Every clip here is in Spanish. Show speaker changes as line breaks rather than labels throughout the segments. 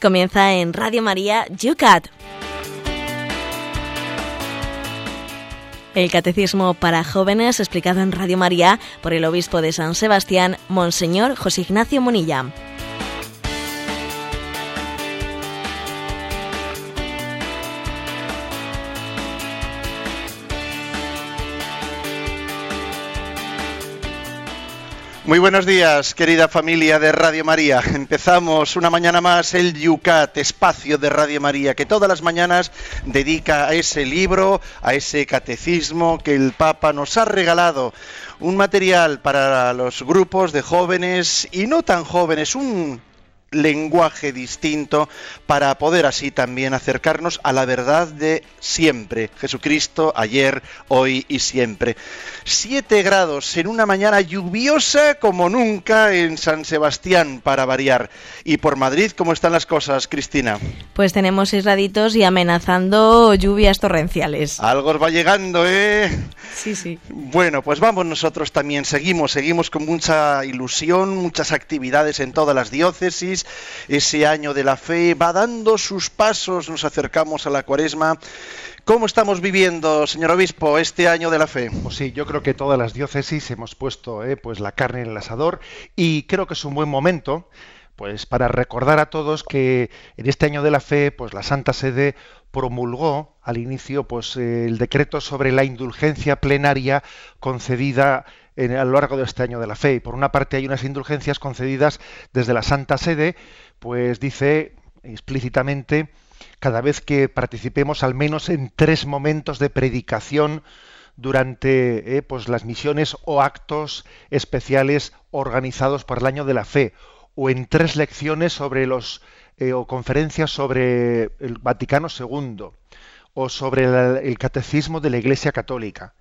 Comienza en Radio María Yucat. El Catecismo para Jóvenes explicado en Radio María por el Obispo de San Sebastián, Monseñor José Ignacio Munilla.
Muy buenos días, querida familia de Radio María. Empezamos una mañana más el Yucat, espacio de Radio María, que todas las mañanas dedica a ese libro, a ese catecismo que el Papa nos ha regalado. Un material para los grupos de jóvenes y no tan jóvenes, un lenguaje distinto para poder así también acercarnos a la verdad de siempre, Jesucristo ayer, hoy y siempre. Siete grados en una mañana lluviosa como nunca en San Sebastián para variar. Y por Madrid, ¿cómo están las cosas, Cristina?
Pues tenemos seis raditos y amenazando lluvias torrenciales.
Algo os va llegando, ¿eh?
Sí, sí.
Bueno, pues vamos nosotros también, seguimos, seguimos con mucha ilusión, muchas actividades en todas las diócesis ese año de la fe va dando sus pasos, nos acercamos a la cuaresma. ¿Cómo estamos viviendo, señor obispo, este año de la fe?
Pues sí, yo creo que todas las diócesis hemos puesto eh, pues la carne en el asador y creo que es un buen momento pues para recordar a todos que en este año de la fe pues la Santa Sede promulgó al inicio pues el decreto sobre la indulgencia plenaria concedida a lo largo de este año de la fe. Y por una parte hay unas indulgencias concedidas desde la Santa Sede, pues dice explícitamente cada vez que participemos al menos en tres momentos de predicación durante eh, pues las misiones o actos especiales organizados por el año de la fe o en tres lecciones sobre los eh, o conferencias sobre el Vaticano II o sobre el catecismo de la Iglesia Católica.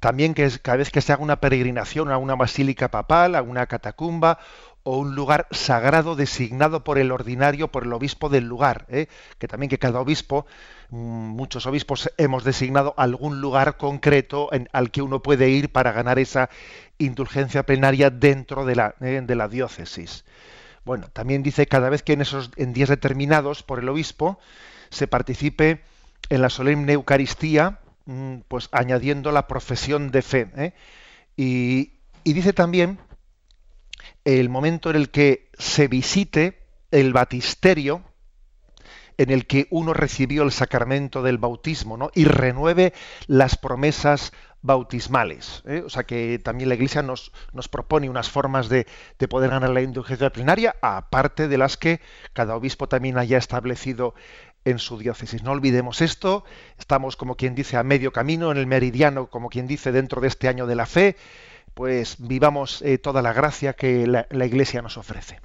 También que cada vez que se haga una peregrinación a una basílica papal, a una catacumba o un lugar sagrado designado por el ordinario, por el obispo del lugar, ¿eh? que también que cada obispo, mm, muchos obispos hemos designado algún lugar concreto al que uno puede ir para ganar esa indulgencia plenaria dentro de la, ¿eh? de la diócesis. Bueno, también dice cada vez que en esos en días determinados por el obispo se participe en la solemne Eucaristía, Mm, pues añadiendo la profesión de fe. ¿eh? Y, dice también el momento en el que se visite el batisterio en el que uno recibió el sacramento del bautismo, ¿no? Y renueve las promesas bautismales. ¿eh? O sea que también la Iglesia nos, nos propone unas formas de, de, poder ganar la indulgencia plenaria, aparte de las que cada obispo también haya establecido en su diócesis. No olvidemos esto, estamos como quien dice a medio camino, en el meridiano, como quien dice, dentro de este año de la fe, pues vivamos eh, toda la gracia que la, Iglesia nos ofrece.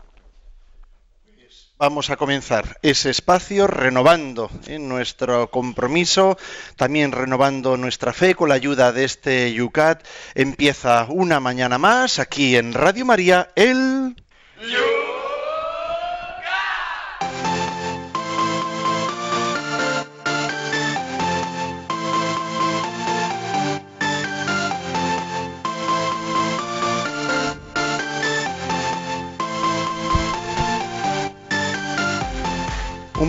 Vamos a comenzar ese espacio renovando eh, nuestro compromiso, también renovando nuestra fe con la ayuda de este Yucat. Empieza una mañana más aquí en Radio María el...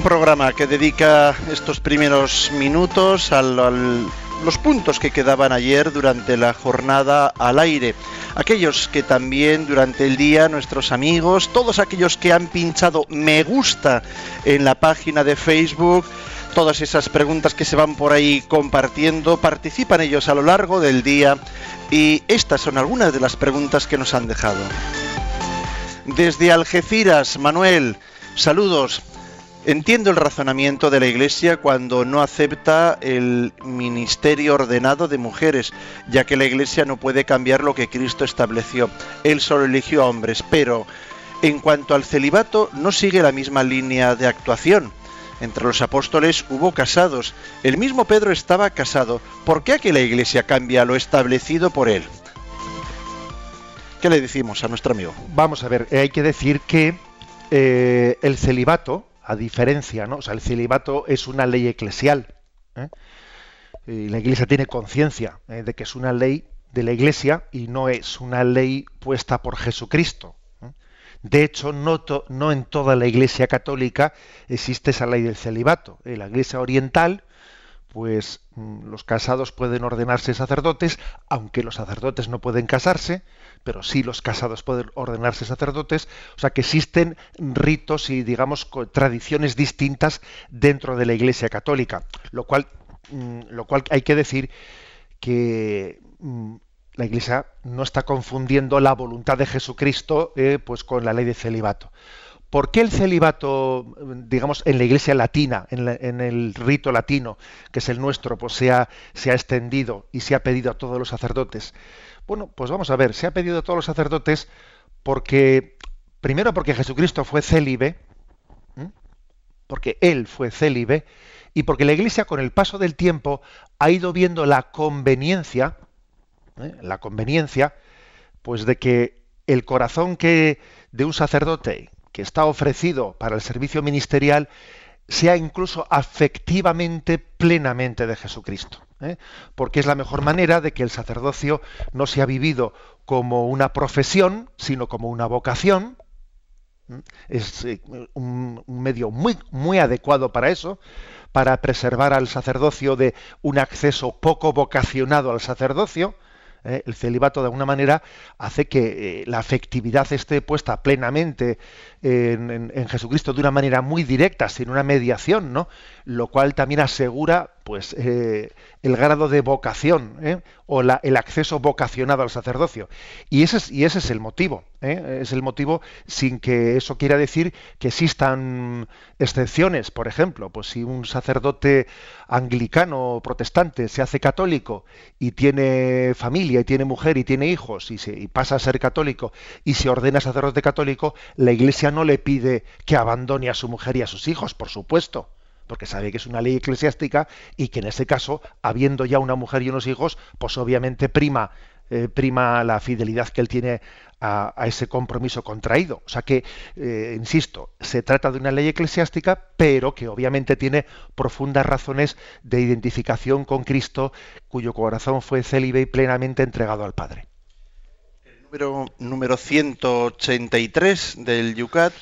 programa que dedica estos primeros minutos a los puntos que quedaban ayer durante la jornada al aire. Aquellos que también durante el día, nuestros amigos, todos aquellos que han pinchado me gusta en la página de Facebook, todas esas preguntas que se van por ahí compartiendo, participan ellos a lo largo del día y estas son algunas de las preguntas que nos han dejado. Desde Algeciras, Manuel, saludos. Entiendo el razonamiento de la Iglesia cuando no acepta el ministerio ordenado de mujeres, ya que la Iglesia no puede cambiar lo que Cristo estableció. Él solo eligió a hombres, pero en cuanto al celibato no sigue la misma línea de actuación. Entre los apóstoles hubo casados. El mismo Pedro estaba casado. ¿Por qué aquí la Iglesia cambia lo establecido por él? ¿Qué le decimos a nuestro amigo?
Vamos a ver, hay que decir que eh, el celibato, a diferencia, ¿no? O sea, el celibato es una ley eclesial. ¿eh? Y la Iglesia tiene conciencia ¿eh? de que es una ley de la Iglesia y no es una ley puesta por Jesucristo. ¿eh? De hecho, no, no en toda la Iglesia católica existe esa ley del celibato. En la Iglesia oriental, pues mm, los casados pueden ordenarse sacerdotes, aunque los sacerdotes no pueden casarse, pero sí los casados pueden ordenarse sacerdotes, o sea que existen ritos y digamos tradiciones distintas dentro de la Iglesia católica, lo cual, mm, lo cual hay que decir que mm, la Iglesia no está confundiendo la voluntad de Jesucristo eh, pues con la ley de celibato. ¿Por qué el celibato, digamos, en la Iglesia latina, en, el rito latino, que es el nuestro, pues se ha, se ha, extendido y se ha pedido a todos los sacerdotes? Bueno, pues vamos a ver, se ha pedido a todos los sacerdotes porque, primero porque Jesucristo fue célibe, porque Él fue célibe, y porque la Iglesia con el paso del tiempo ha ido viendo la conveniencia, ¿eh? la conveniencia, pues de que el corazón que de un sacerdote que está ofrecido para el servicio ministerial sea incluso afectivamente plenamente de Jesucristo, ¿eh? porque es la mejor manera de que el sacerdocio no sea vivido como una profesión, sino como una vocación. Es eh, un, medio muy, muy adecuado para eso, para preservar al sacerdocio de un acceso poco vocacionado al sacerdocio, ¿eh? el celibato de alguna manera hace que eh, la afectividad esté puesta plenamente en, Jesucristo de una manera muy directa, sin una mediación, ¿no? Lo cual también asegura, pues, eh, el grado de vocación o el acceso vocacionado al sacerdocio. Y ese es, el motivo. Es el motivo sin que eso quiera decir que existan excepciones. Por ejemplo, pues si un sacerdote anglicano o protestante se hace católico y tiene familia y tiene mujer y tiene hijos y, se, y pasa a ser católico y se ordena sacerdote católico, la Iglesia no le pide que abandone a su mujer y a sus hijos, por supuesto, porque sabe que es una ley eclesiástica y que en ese caso, habiendo ya una mujer y unos hijos, pues obviamente prima, eh, prima la fidelidad que él tiene a, ese compromiso contraído. O sea que, eh, insisto, se trata de una ley eclesiástica, pero que obviamente tiene profundas razones de identificación con Cristo, cuyo corazón fue célibe y plenamente entregado al Padre
número, 183 del Yucat,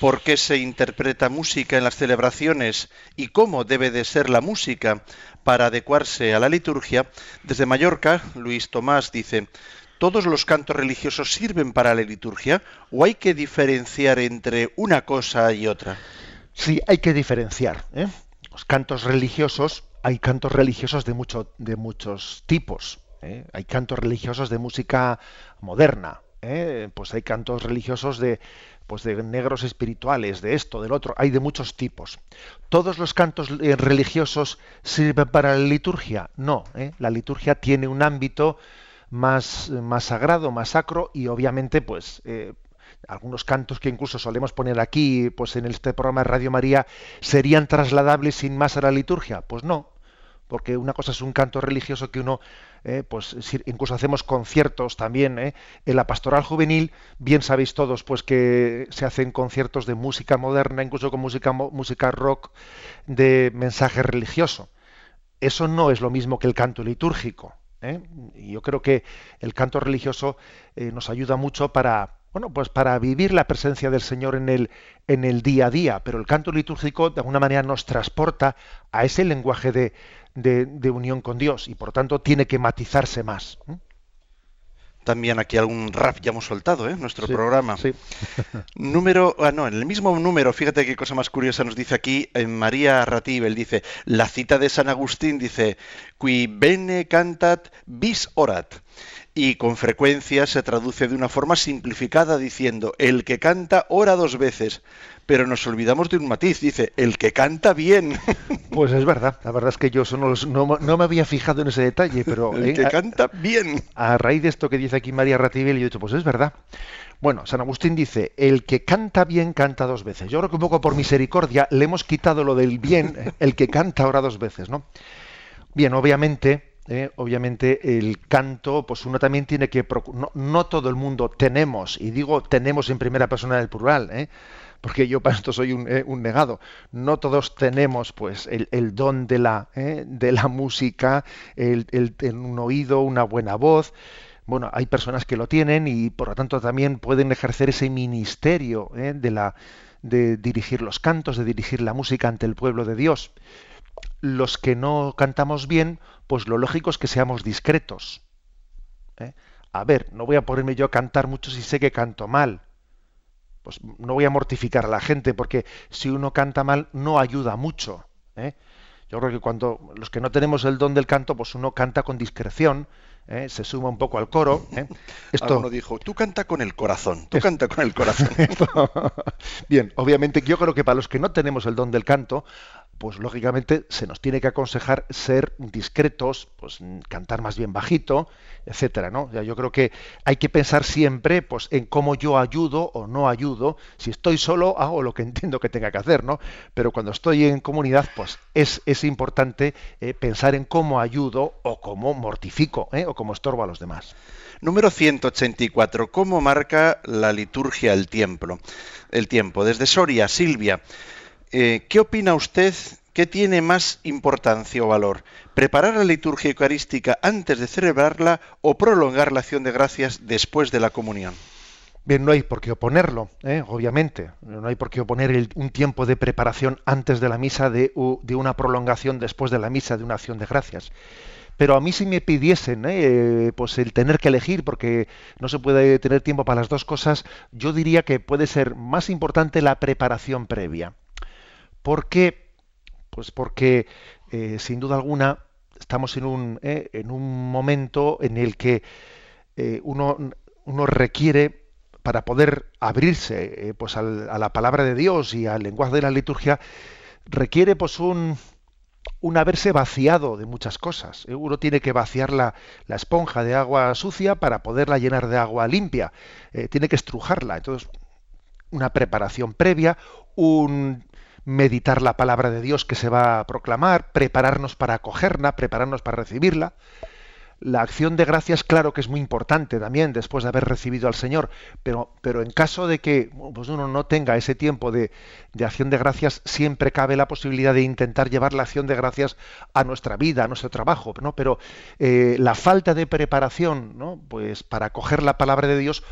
por qué se interpreta música en las celebraciones y cómo debe de ser la música para adecuarse a la liturgia, desde Mallorca, Luis Tomás dice, ¿todos los cantos religiosos sirven para la liturgia o hay que diferenciar entre una cosa y otra?
Sí, hay que diferenciar. ¿eh? Los cantos religiosos, hay cantos religiosos de, de muchos tipos. ¿eh? Hay cantos religiosos de música moderna, ¿eh? pues hay cantos religiosos de, pues de negros espirituales, de esto, del otro, hay de muchos tipos. ¿Todos los cantos eh, religiosos sirven para la liturgia? No, la liturgia tiene un ámbito más, más sagrado, más sacro y obviamente pues algunos cantos que incluso solemos poner aquí, pues en este programa de Radio María, ¿serían trasladables sin más a la liturgia? Pues no, porque una cosa es un canto religioso que uno, eh, pues incluso hacemos conciertos también. Eh. En la pastoral juvenil, bien sabéis todos, pues que se hacen conciertos de música moderna, incluso con música, música rock de mensaje religioso. Eso no es lo mismo que el canto litúrgico. ¿eh? Y yo creo que el canto religioso nos ayuda mucho para, bueno, pues para vivir la presencia del Señor en el, en el día a día, pero el canto litúrgico de alguna manera nos transporta a ese lenguaje de, de, unión con Dios y por tanto tiene que matizarse más.
También aquí algún rap ya hemos soltado, ¿eh? Nuestro programa. Sí. número, ah, no, en el mismo número, fíjate qué cosa más curiosa nos dice aquí en María Ratibel, dice, la cita de San Agustín dice, qui bene cantat bis orat y con frecuencia se traduce de una forma simplificada diciendo el que canta ora dos veces, pero nos olvidamos de un matiz, dice el que canta bien.
Pues es verdad, la verdad es que yo no, me había fijado en ese detalle, pero...
el que canta bien.
A, raíz de esto que dice aquí María Ratibel, yo he dicho, pues es verdad. Bueno, San Agustín dice, el que canta bien canta dos veces. Yo creo que un poco por misericordia le hemos quitado lo del bien, el que canta ora dos veces, ¿no? Bien, obviamente, ¿eh? obviamente el canto, pues uno también tiene que no, no, todo el mundo tenemos, y digo tenemos en primera persona del plural, ¿eh? porque yo para esto soy un, eh, negado. No todos tenemos pues el, don de la, de la música, el, un oído, una buena voz. bueno, hay personas que lo tienen y por lo tanto también pueden ejercer ese ministerio de la de dirigir los cantos, de dirigir la música ante el pueblo de Dios. Los que no cantamos bien, pues lo lógico es que seamos discretos. ¿eh? A ver, no voy a ponerme yo a cantar mucho si sé que canto mal. Pues no voy a mortificar a la gente porque si uno canta mal no ayuda mucho. ¿eh? Yo creo que cuando los que no tenemos el don del canto, pues uno canta con discreción, ¿eh? se suma un poco al coro. ¿eh?
Esto uno dijo, tú canta con el corazón, tú canta con el corazón.
Bien, obviamente yo creo que para los que no tenemos el don del canto, pues lógicamente se nos tiene que aconsejar ser discretos, pues cantar más bien bajito, etcétera, ¿no? yo creo que hay que pensar siempre, pues, en cómo yo ayudo o no ayudo. Si estoy solo hago lo que entiendo que tenga que hacer, ¿no? Pero cuando estoy en comunidad, pues es, es importante eh, pensar en cómo ayudo o cómo mortifico ¿eh? o cómo estorbo a los demás.
Número 184. ¿Cómo marca la liturgia el tiempo? El tiempo. Desde Soria, Silvia. Eh, ¿qué opina usted? ¿Qué tiene más importancia o valor? ¿Preparar la liturgia eucarística antes de celebrarla o prolongar la acción de gracias después de la comunión?
Bien, no hay por qué oponerlo, ¿eh? obviamente. No hay por qué oponer un tiempo de preparación antes de la misa de, una prolongación después de la misa de una acción de gracias. Pero a mí si me pidiesen ¿eh? pues el tener que elegir, porque no se puede tener tiempo para las dos cosas, yo diría que puede ser más importante la preparación previa. ¿Por qué? Pues porque, eh, sin duda alguna, estamos en un, eh, en un momento en el que eh, uno, uno, requiere, para poder abrirse pues a la palabra de Dios y al lenguaje de la liturgia, requiere pues un, un haberse vaciado de muchas cosas. Uno tiene que vaciar la, la, esponja de agua sucia para poderla llenar de agua limpia. tiene que estrujarla. Entonces, una preparación previa, un meditar la palabra de Dios que se va a proclamar, prepararnos para acogerla, prepararnos para recibirla. La acción de gracias, claro que es muy importante también después de haber recibido al Señor, pero, pero en caso de que pues uno no tenga ese tiempo de, acción de gracias, siempre cabe la posibilidad de intentar llevar la acción de gracias a nuestra vida, a nuestro trabajo, ¿no? Pero eh, la falta de preparación, ¿no? Pues para acoger la palabra de Dios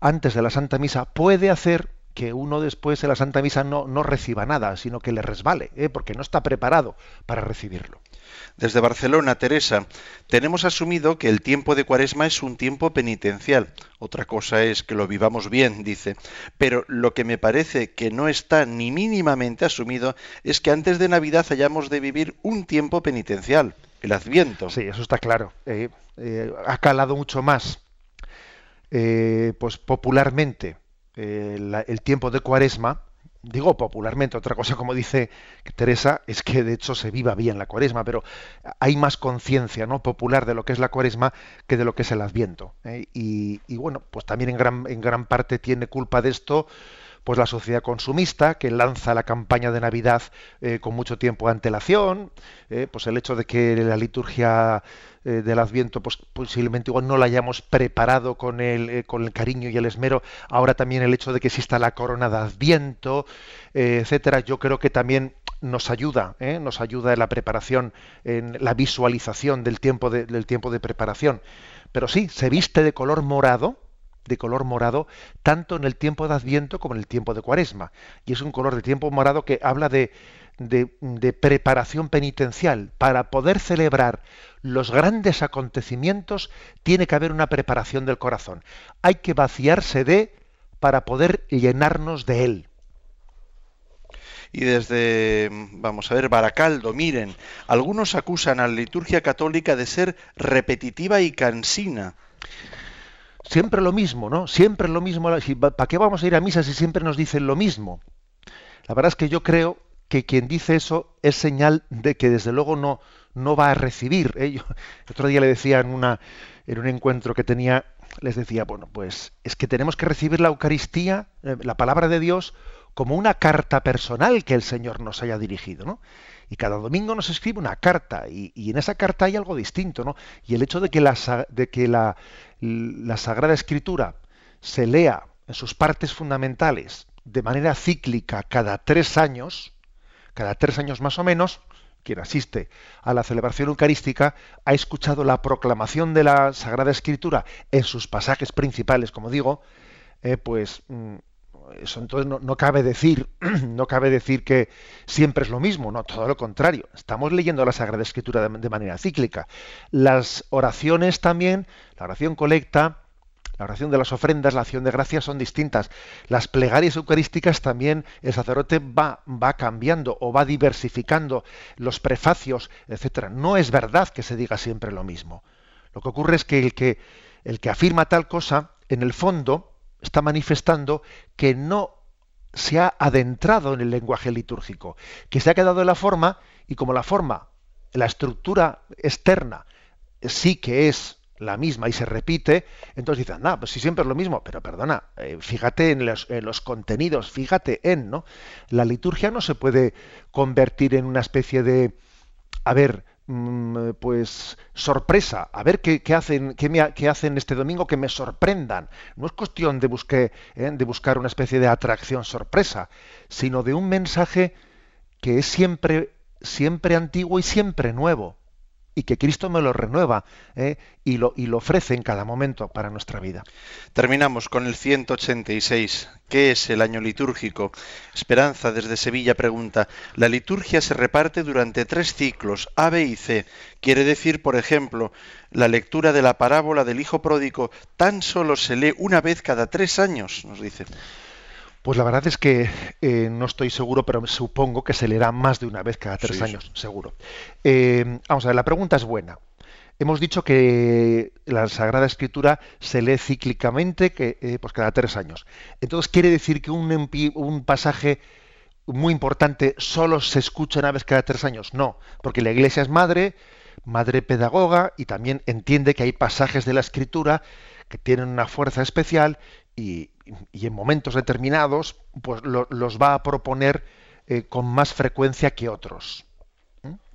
antes de la Santa Misa puede hacer que uno después en la Santa Misa no, no reciba nada, sino que le resbale, ¿eh? porque no está preparado para recibirlo.
Desde Barcelona, Teresa, tenemos asumido que el tiempo de Cuaresma es un tiempo penitencial. Otra cosa es que lo vivamos bien, dice. Pero lo que me parece que no está ni mínimamente asumido es que antes de Navidad hayamos de vivir un tiempo penitencial, el Adviento.
Sí, eso está claro. Eh, eh, ha calado mucho más, pues popularmente el tiempo de cuaresma, digo popularmente, otra cosa como dice Teresa, es que de hecho se viva bien la cuaresma, pero hay más conciencia ¿no? popular de lo que es la cuaresma que de lo que es el adviento. ¿eh? Y, y, bueno, pues también en gran, en gran parte tiene culpa de esto pues la sociedad consumista que lanza la campaña de Navidad eh, con mucho tiempo de antelación, eh, pues el hecho de que la liturgia eh, del Adviento pues posiblemente igual no la hayamos preparado con el, con el cariño y el esmero, ahora también el hecho de que exista la corona de Adviento, etcétera, yo creo que también nos ayuda, nos ayuda en la preparación, en la visualización del tiempo del tiempo de preparación. Pero sí, se viste de color morado, de color morado tanto en el tiempo de Adviento como en el tiempo de Cuaresma. Y es un color de tiempo morado que habla de, de, preparación penitencial. Para poder celebrar los grandes acontecimientos tiene que haber una preparación del corazón. Hay que vaciarse de para poder llenarnos de él.
Y desde, vamos a ver, Baracaldo, miren, algunos acusan a la liturgia católica de ser repetitiva y cansina
siempre lo mismo, ¿no? Siempre lo mismo. ¿Para qué vamos a ir a misa si siempre nos dicen lo mismo? La verdad es que yo creo que quien dice eso es señal de que desde luego no, no va a recibir. ¿eh? otro día le decía en, una, en un encuentro que tenía, les decía, bueno, pues es que tenemos que recibir la Eucaristía, eh, la palabra de Dios, como una carta personal que el Señor nos haya dirigido, ¿no? Y cada domingo nos escribe una carta, y, y en esa carta hay algo distinto, ¿no? Y el hecho de que la, de que la, la Sagrada Escritura se lea en sus partes fundamentales de manera cíclica cada tres años, cada tres años más o menos, quien asiste a la celebración eucarística, ha escuchado la proclamación de la Sagrada Escritura en sus pasajes principales, como digo, eh, pues mm, eso entonces no, cabe decir, no cabe decir que siempre es lo mismo, no, todo lo contrario. Estamos leyendo la Sagrada Escritura de, manera cíclica. Las oraciones también, la oración colecta, la oración de las ofrendas, la acción de gracias son distintas. Las plegarias eucarísticas también el sacerdote va, va cambiando o va diversificando los prefacios, etcétera. No es verdad que se diga siempre lo mismo. Lo que ocurre es que el que, el que afirma tal cosa, en el fondo, está manifestando que no se ha adentrado en el lenguaje litúrgico, que se ha quedado en la forma y como la forma, la estructura externa sí que es la misma y se repite, entonces dicen, no, pues si siempre es lo mismo, pero perdona, eh, fíjate en los, en los, contenidos, fíjate en, ¿no? La liturgia no se puede convertir en una especie de, a ver, pues sorpresa, a ver qué, hacen, qué, hacen este domingo que me sorprendan. No es cuestión de, busque, ¿eh? de buscar una especie de atracción sorpresa, sino de un mensaje que es siempre, siempre antiguo y siempre nuevo y que Cristo me lo renueva ¿eh? y, lo, y lo ofrece en cada momento para nuestra vida.
Terminamos con el 186. ¿Qué es el año litúrgico? Esperanza desde Sevilla pregunta, la liturgia se reparte durante tres ciclos, A, B y C. Quiere decir, por ejemplo, la lectura de la parábola del Hijo Pródigo tan solo se lee una vez cada tres años, nos dice.
Pues la verdad es que eh, no estoy seguro, pero supongo que se leerá más de una vez cada tres años, seguro. Eh, vamos a ver, la pregunta es buena. Hemos dicho que la Sagrada Escritura se lee cíclicamente, que, eh, pues cada tres años. Entonces, ¿quiere decir que un, un pasaje muy importante solo se escucha una vez cada tres años? No, porque la Iglesia es madre, madre pedagoga, y también entiende que hay pasajes de la Escritura que tienen una fuerza especial y, en momentos determinados pues los va a proponer eh, con más frecuencia que otros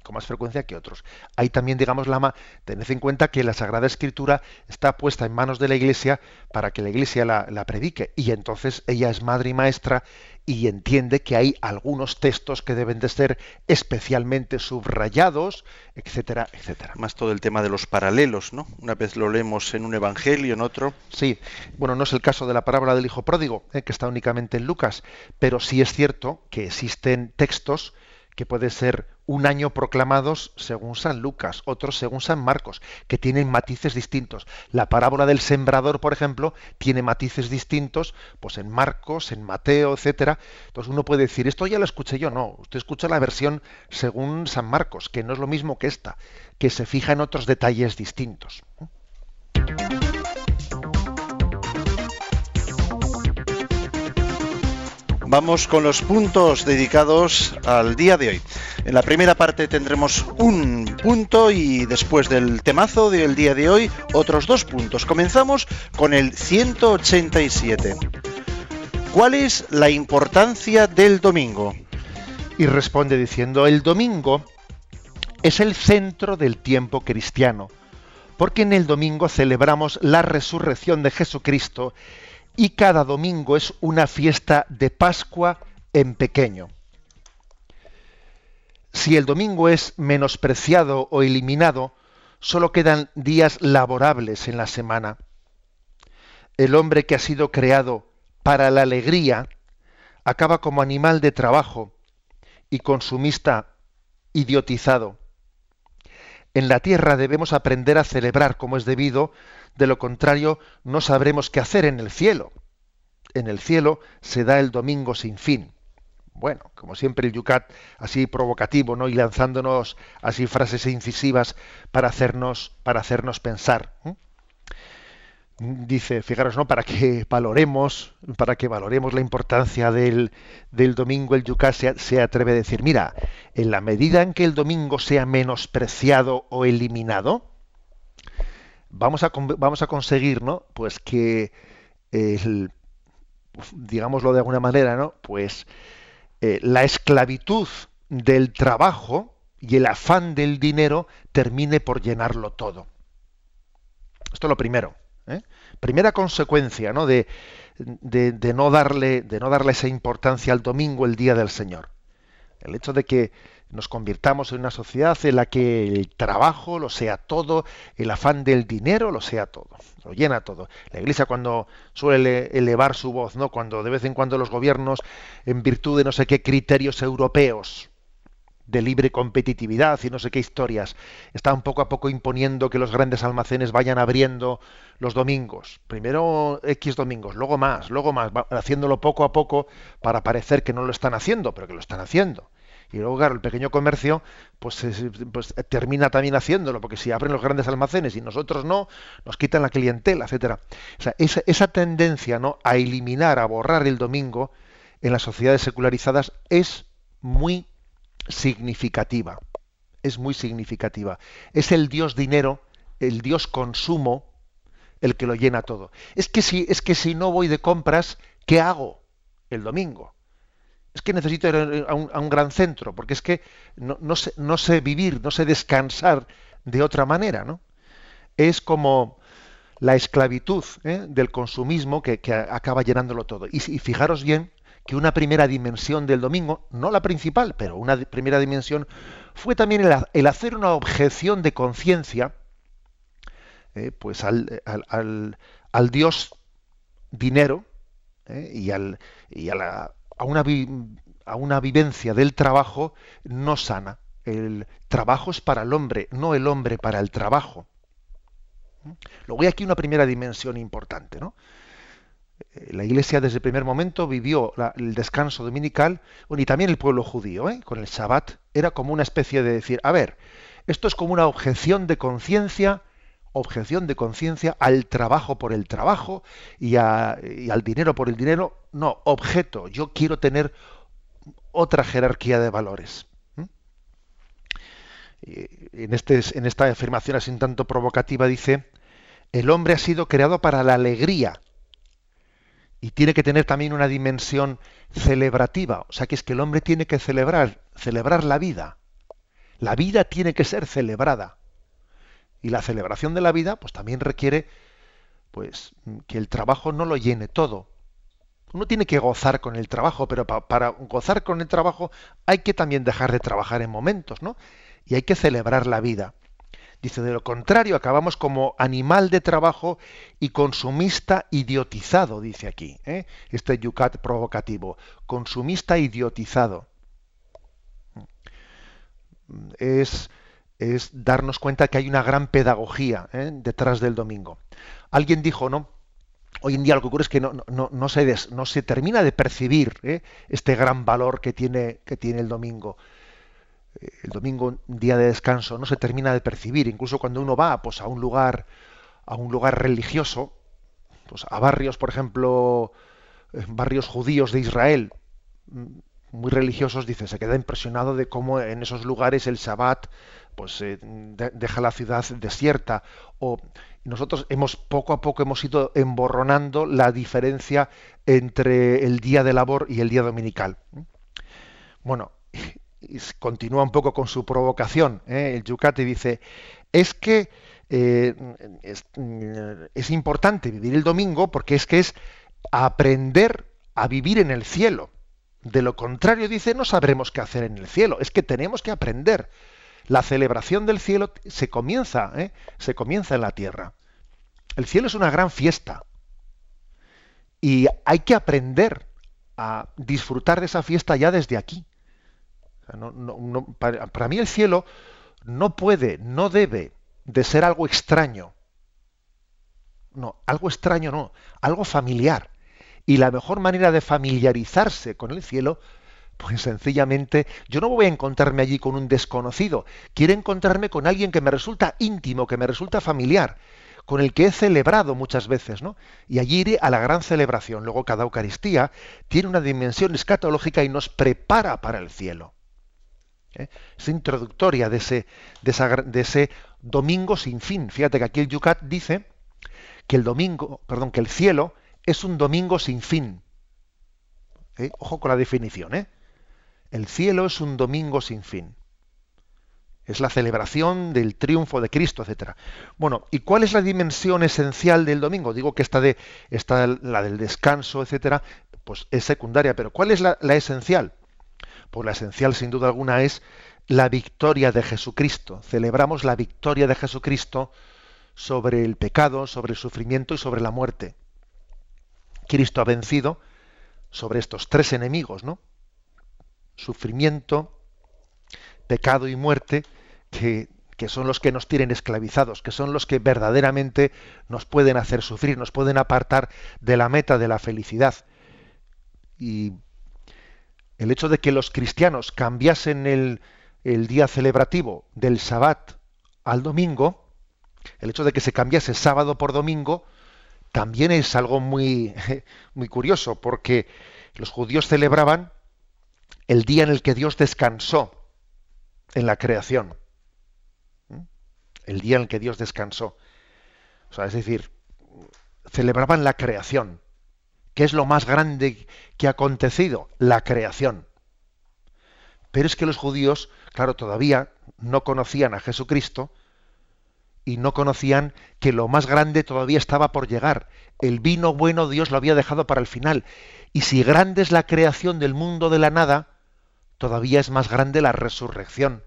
con más frecuencia que otros. Hay también, digamos, Lama, tened en cuenta que la Sagrada Escritura está puesta en manos de la Iglesia para que la Iglesia la, la, predique. Y entonces ella es madre y maestra y entiende que hay algunos textos que deben de ser especialmente subrayados, etcétera, etcétera.
Más todo el tema de los paralelos, ¿no? Una vez lo leemos en un evangelio, en otro.
Sí, bueno, no es el caso de la parábola del hijo pródigo, eh, que está únicamente en Lucas, pero sí es cierto que existen textos que puede ser un año proclamados según San Lucas, otros según San Marcos, que tienen matices distintos. La parábola del sembrador, por ejemplo, tiene matices distintos, pues en Marcos, en Mateo, etcétera. Entonces uno puede decir, esto ya lo escuché yo, no, usted escucha la versión según San Marcos, que no es lo mismo que esta, que se fija en otros detalles distintos.
Vamos con los puntos dedicados al día de hoy. En la primera parte tendremos un punto y después del temazo del día de hoy otros dos puntos. Comenzamos con el 187. ¿Cuál es la importancia del domingo?
Y responde diciendo, el domingo es el centro del tiempo cristiano, porque en el domingo celebramos la resurrección de Jesucristo y cada domingo es una fiesta de Pascua en pequeño. Si el domingo es menospreciado o eliminado, solo quedan días laborables en la semana. El hombre que ha sido creado para la alegría acaba como animal de trabajo y consumista idiotizado. En la tierra debemos aprender a celebrar como es debido de lo contrario no sabremos qué hacer en el cielo. En el cielo se da el domingo sin fin. Bueno, como siempre el Yucat así provocativo, ¿no? Y lanzándonos así frases incisivas para hacernos, para hacernos pensar. Dice, fijaros, ¿no? Para que valoremos, para que valoremos la importancia del, del domingo, el Yucat se, se atreve a decir, mira, en la medida en que el domingo sea menospreciado o eliminado, vamos a, vamos a conseguir, ¿no? Pues que el, digámoslo de alguna manera, ¿no? Pues eh, la esclavitud del trabajo y el afán del dinero termine por llenarlo todo. Esto es lo primero. ¿eh? Primera consecuencia, ¿no? De, de, no darle, de no darle esa importancia al domingo, el día del Señor. El hecho de que nos convirtamos en una sociedad en la que el trabajo lo sea todo, el afán del dinero lo sea todo, lo llena todo. La Iglesia cuando suele elevar su voz, ¿no? Cuando de vez en cuando los gobiernos, en virtud de no sé qué criterios europeos, de libre competitividad y no sé qué historias. Están poco a poco imponiendo que los grandes almacenes vayan abriendo los domingos. Primero X domingos, luego más, luego más, haciéndolo poco a poco para parecer que no lo están haciendo, pero que lo están haciendo. Y luego, claro, el pequeño comercio pues, pues termina también haciéndolo, porque si abren los grandes almacenes y nosotros no, nos quitan la clientela, etcétera. Esa, esa tendencia ¿no? a eliminar, a borrar el domingo en las sociedades secularizadas es muy significativa. Es muy significativa. Es el Dios dinero, el Dios consumo, el que lo llena todo. Es que si, es que si no voy de compras, ¿qué hago el domingo? Es que necesito ir a un, gran centro, porque es que no, sé, vivir, no sé descansar de otra manera, ¿no? Es como la esclavitud ¿eh? del consumismo que, acaba llenándolo todo. y fijaros bien que una primera dimensión del domingo, no la principal, pero una primera dimensión, fue también el, hacer una objeción de conciencia eh, pues al, al, dios dinero eh, y, al, y a, la, a, una a una vivencia del trabajo no sana. El trabajo es para el hombre, no el hombre para el trabajo. Luego hay aquí una primera dimensión importante, ¿no? la Iglesia desde el primer momento vivió el descanso dominical, y también el pueblo judío, ¿eh? con el Shabbat, era como una especie de decir, a ver, esto es como una objeción de conciencia, objeción de conciencia al trabajo por el trabajo y, al dinero por el dinero. No, objeto, yo quiero tener otra jerarquía de valores. En, este, en esta afirmación así tanto provocativa dice, el hombre ha sido creado para la alegría y tiene que tener también una dimensión celebrativa. O sea, que es que el hombre tiene que celebrar, celebrar la vida. La vida tiene que ser celebrada. Y la celebración de la vida, pues también requiere, pues, que el trabajo no lo llene todo. Uno tiene que gozar con el trabajo, pero para gozar con el trabajo hay que también dejar de trabajar en momentos, ¿no? Y hay que celebrar la vida. Dice, de lo contrario, acabamos como animal de trabajo y consumista idiotizado, dice aquí, ¿eh? este yucat provocativo, consumista idiotizado. Es, es darnos cuenta que hay una gran pedagogía ¿eh? detrás del domingo. Alguien dijo, ¿no? Hoy en día lo que ocurre es que no, no, no, se, no se, termina de percibir ¿eh? este gran valor que tiene, que tiene el domingo el domingo, día de descanso, no se termina de percibir. Incluso cuando uno va pues, a un lugar, a un lugar religioso, pues, a barrios, por ejemplo, eh, barrios judíos de Israel, mm, muy religiosos, dice, se queda impresionado de cómo en esos lugares el Shabbat pues eh, deja la ciudad desierta. O nosotros hemos poco a poco hemos ido emborronando la diferencia entre el día de labor y el día dominical. Bueno, y continúa un poco con su provocación, ¿eh? el Yucate dice, es que eh, es, importante vivir el domingo porque es que es aprender a vivir en el cielo. De lo contrario, dice, no sabremos qué hacer en el cielo. Es que tenemos que aprender. La celebración del cielo se comienza, ¿eh? se comienza en la tierra. El cielo es una gran fiesta. Y hay que aprender a disfrutar de esa fiesta ya desde aquí para, mí el cielo no puede, no debe de ser algo extraño. No, algo extraño no, algo familiar. Y la mejor manera de familiarizarse con el cielo, pues sencillamente, yo no voy a encontrarme allí con un desconocido, quiero encontrarme con alguien que me resulta íntimo, que me resulta familiar, con el que he celebrado muchas veces, ¿no? Y allí iré a la gran celebración. Luego cada Eucaristía tiene una dimensión escatológica y nos prepara para el cielo. ¿eh? Es introductoria de ese, domingo sin fin. Fíjate que aquí el Yucat dice que el domingo, perdón, que el cielo es un domingo sin fin. ¿Eh? Ojo con la definición, ¿eh? El cielo es un domingo sin fin. Es la celebración del triunfo de Cristo, etcétera. Bueno, ¿y cuál es la dimensión esencial del domingo? Digo que esta de esta, la del descanso, etcétera, pues es secundaria, pero ¿cuál es la esencial? Pues la esencial, sin duda alguna, es la victoria de Jesucristo. Celebramos la victoria de Jesucristo sobre el pecado, sobre el sufrimiento y sobre la muerte. Cristo ha vencido sobre estos tres enemigos, ¿no? Sufrimiento, pecado y muerte, que, que son los que nos tienen esclavizados, que son los que verdaderamente nos pueden hacer sufrir, nos pueden apartar de la meta de la felicidad. Y el hecho de que los cristianos cambiasen el, el día celebrativo del Sabbat al domingo, el hecho de que se cambiase sábado por domingo, también es algo muy, muy curioso, porque los judíos celebraban el día en el que Dios descansó en la creación. ¿Mm? El día en el que Dios descansó. O sea, es decir, celebraban la creación. ¿Qué es lo más grande que ha acontecido? La creación. Pero es que los judíos, claro, todavía no conocían a Jesucristo y no conocían que lo más grande todavía estaba por llegar. El vino bueno Dios lo había dejado para el final. Y si grande es la creación del mundo de la nada, todavía es más grande la resurrección.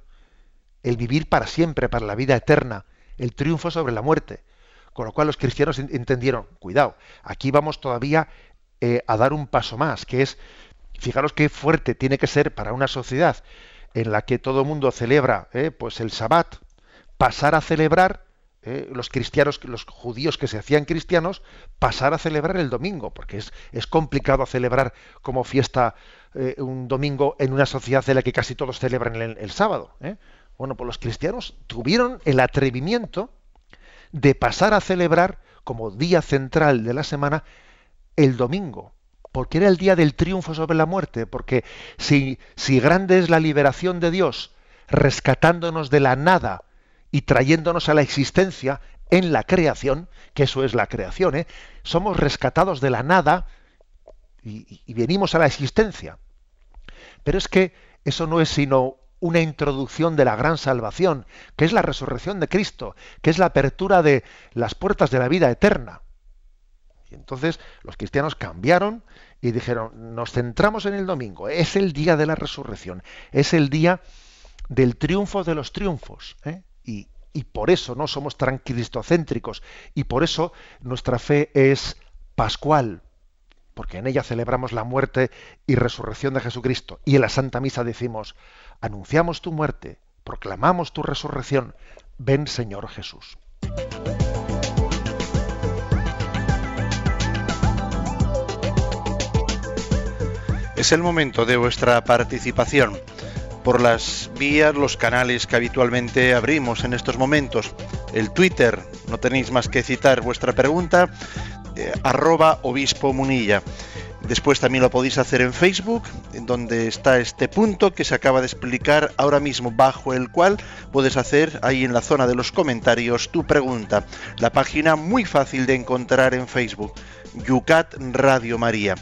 El vivir para siempre, para la vida eterna, el triunfo sobre la muerte. Con lo cual los cristianos entendieron, cuidado, aquí vamos todavía eh, a dar un paso más, que es Fijaros qué fuerte tiene que ser para una sociedad en la que todo mundo celebra eh, pues el Sabbat, pasar a celebrar eh, los cristianos, los judíos que se hacían cristianos, pasar a celebrar el domingo, porque es, es complicado celebrar como fiesta eh, un domingo en una sociedad en la que casi todos celebran el, sábado. Bueno, pues los cristianos tuvieron el atrevimiento de pasar a celebrar como día central de la semana el domingo porque era el día del triunfo sobre la muerte, porque si, si grande es la liberación de Dios, rescatándonos de la nada y trayéndonos a la existencia en la creación, que eso es la creación, ¿eh? somos rescatados de la nada y, venimos a la existencia. Pero es que eso no es sino una introducción de la gran salvación, que es la resurrección de Cristo, que es la apertura de las puertas de la vida eterna. Y entonces los cristianos cambiaron y dijeron, nos centramos en el domingo, es el día de la resurrección, es el día del triunfo de los triunfos. ¿eh? Y, por eso no somos tan cristocéntricos y por eso nuestra fe es pascual, porque en ella celebramos la muerte y resurrección de Jesucristo. Y en la Santa Misa decimos, anunciamos tu muerte, proclamamos tu resurrección, ven Señor Jesús.
Es el momento de vuestra participación por las vías, los canales que habitualmente abrimos en estos momentos. El Twitter, no tenéis más que citar vuestra pregunta, eh, arroba obispo munilla. Después también lo podéis hacer en Facebook, en donde está este punto que se acaba de explicar ahora mismo, bajo el cual puedes hacer ahí en la zona de los comentarios tu pregunta. La página muy fácil de encontrar en Facebook, Yucat Radio María.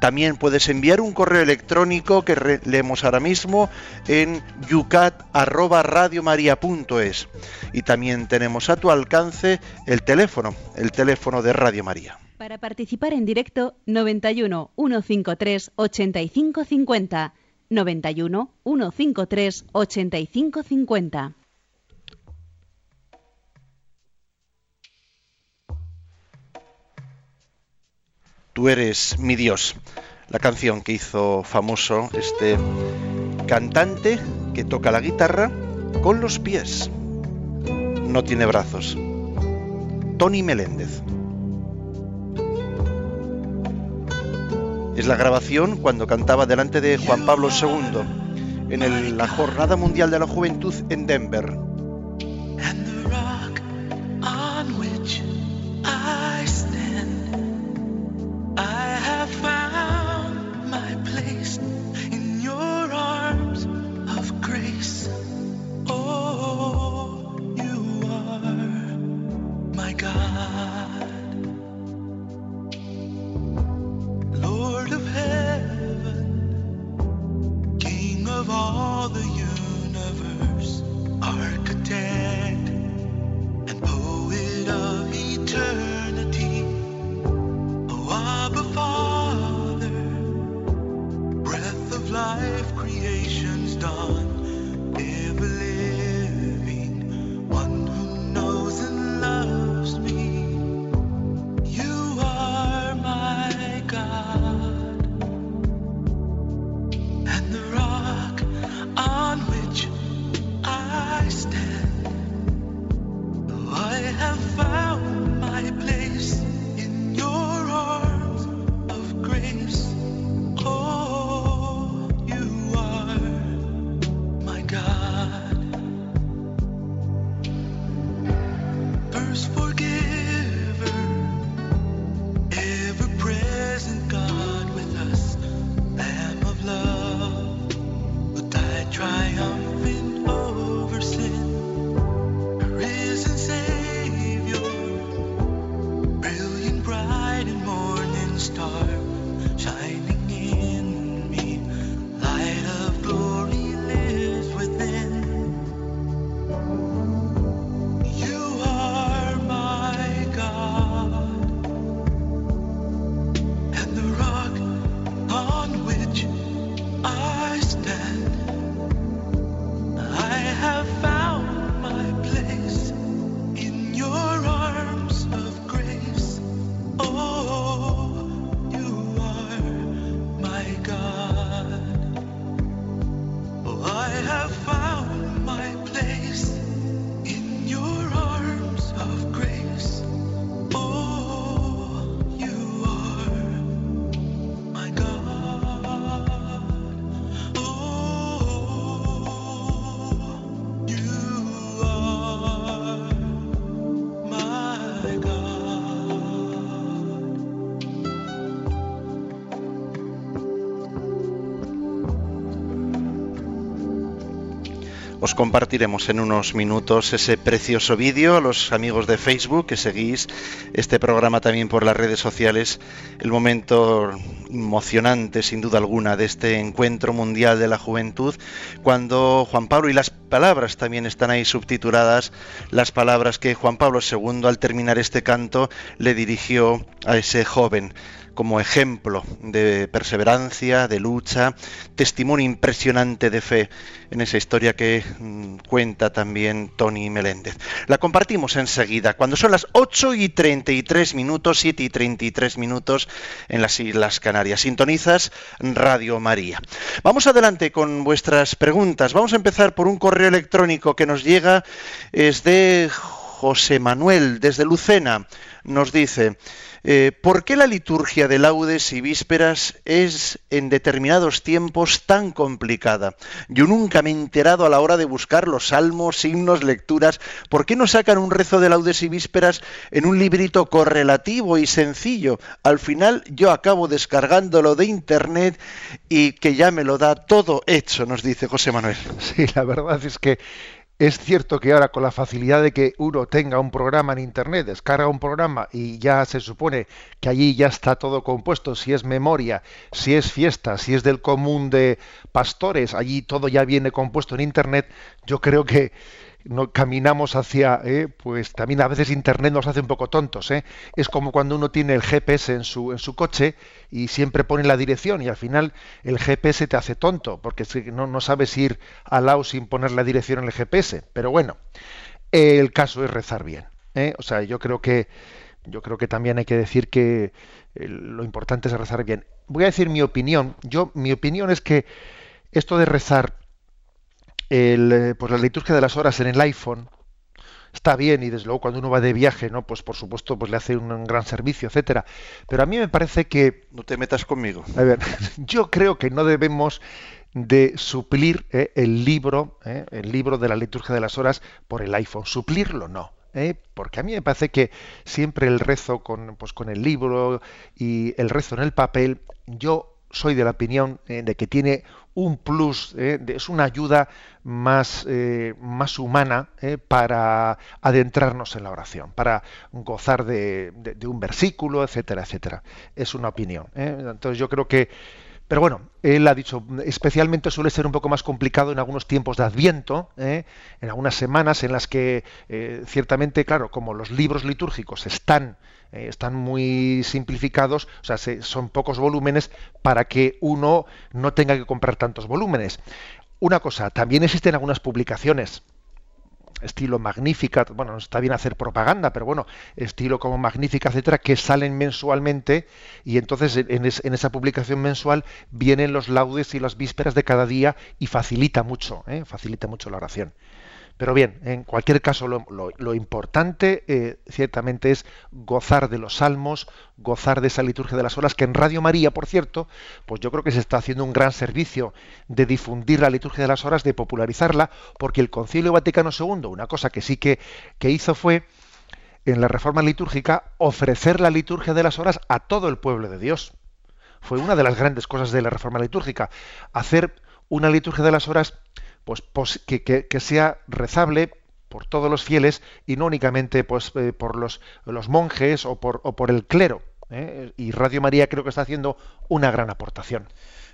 También puedes enviar un correo electrónico que leemos ahora mismo en yucat@radiomaria.es y también tenemos a tu alcance el teléfono, el teléfono de Radio María.
Para participar en directo 91 153 8550 91 153 8550
Tú eres mi Dios, la canción que hizo famoso este cantante que toca la guitarra con los pies. No tiene brazos. Tony Meléndez. Es la grabación cuando cantaba delante de Juan Pablo II en la Jornada Mundial de la Juventud en Denver.
found my place in your arms of grace. Oh, you are my God, Lord of heaven, King of all the universe. creation's dawn.
Os compartiremos en unos minutos ese precioso vídeo. A los amigos de Facebook que seguís este programa también por las redes sociales, el momento emocionante sin duda alguna de este encuentro mundial de la juventud, cuando Juan Pablo y las palabras también están ahí subtituladas, las palabras que Juan Pablo II al terminar este canto le dirigió a ese joven como ejemplo de perseverancia, de lucha, testimonio impresionante de fe en esa historia que mm, cuenta también Tony Meléndez. La compartimos enseguida, cuando son las 8 y 33 minutos, 7 y 33 minutos en las Islas Canarias. Sintonizas Radio María. Vamos adelante con vuestras preguntas. Vamos a empezar por un correo electrónico que nos llega, es de José Manuel, desde Lucena. Nos dice, eh, ¿Por qué la liturgia de laudes y vísperas es en determinados tiempos tan complicada? Yo nunca me he enterado a la hora de buscar los salmos, himnos, lecturas. ¿Por qué no sacan un rezo de laudes y vísperas en un librito correlativo y sencillo? Al final yo acabo descargándolo de internet y que ya me lo da todo hecho, nos dice José Manuel.
Sí, la verdad es que es cierto que ahora con la facilidad de que uno tenga un programa en Internet, descarga un programa y ya se supone que allí ya está todo compuesto, si es memoria, si es fiesta, si es del común de pastores, allí todo ya viene compuesto en Internet, yo creo que no, caminamos hacia, eh, pues también a veces Internet nos hace un poco tontos. Eh. Es como cuando uno tiene el GPS en su, en su coche y siempre pone la dirección y al final el GPS te hace tonto porque no, no sabes ir al lado sin poner la dirección en el GPS. Pero bueno, el caso es rezar bien. Eh. O sea, yo creo que yo creo que también hay que decir que lo importante es rezar bien. Voy a decir mi opinión. Yo mi opinión es que esto de rezar el, eh, pues la liturgia de las horas en el iPhone está bien y desde luego cuando uno va de viaje, ¿no? Pues por supuesto pues le hace un, gran servicio, etcétera. Pero a mí me parece que
no te metas conmigo.
A ver, yo creo que no debemos de suplir eh, el libro, eh, el libro de la liturgia de las horas por el iPhone. Suplirlo no. porque a mí me parece que siempre el rezo con, pues, con el libro y el rezo en el papel, yo soy de la opinión de que tiene un plus, eh, es una ayuda más, eh, más humana eh, para adentrarnos en la oración, para gozar de, un versículo, etcétera, etcétera. Es una opinión. Entonces yo creo que, pero bueno, él ha dicho, especialmente suele ser un poco más complicado en algunos tiempos de Adviento, en algunas semanas en las que ciertamente, claro, como los libros litúrgicos están eh, están muy simplificados, o sea, son pocos volúmenes para que uno no tenga que comprar tantos volúmenes. Una cosa, también existen algunas publicaciones estilo Magnificat, bueno, está bien hacer propaganda, pero bueno, estilo como Magnífica, etcétera, que salen mensualmente y entonces en, esa publicación mensual vienen los laudes y las vísperas de cada día y facilita mucho, ¿eh? facilita mucho la oración. Pero bien, en cualquier caso, lo, importante eh, ciertamente es gozar de los salmos, gozar de esa liturgia de las horas, que en Radio María, por cierto, pues yo creo que se está haciendo un gran servicio de difundir la liturgia de las horas, de popularizarla, porque el Concilio Vaticano II, una cosa que sí que, que hizo fue, en la reforma litúrgica, ofrecer la liturgia de las horas a todo el pueblo de Dios. Fue una de las grandes cosas de la reforma litúrgica, hacer una liturgia de las horas pues, que, sea rezable por todos los fieles y no únicamente pues, eh, por los, los, monjes o por, o por el clero. ¿eh? Y Radio María creo que está haciendo una gran aportación.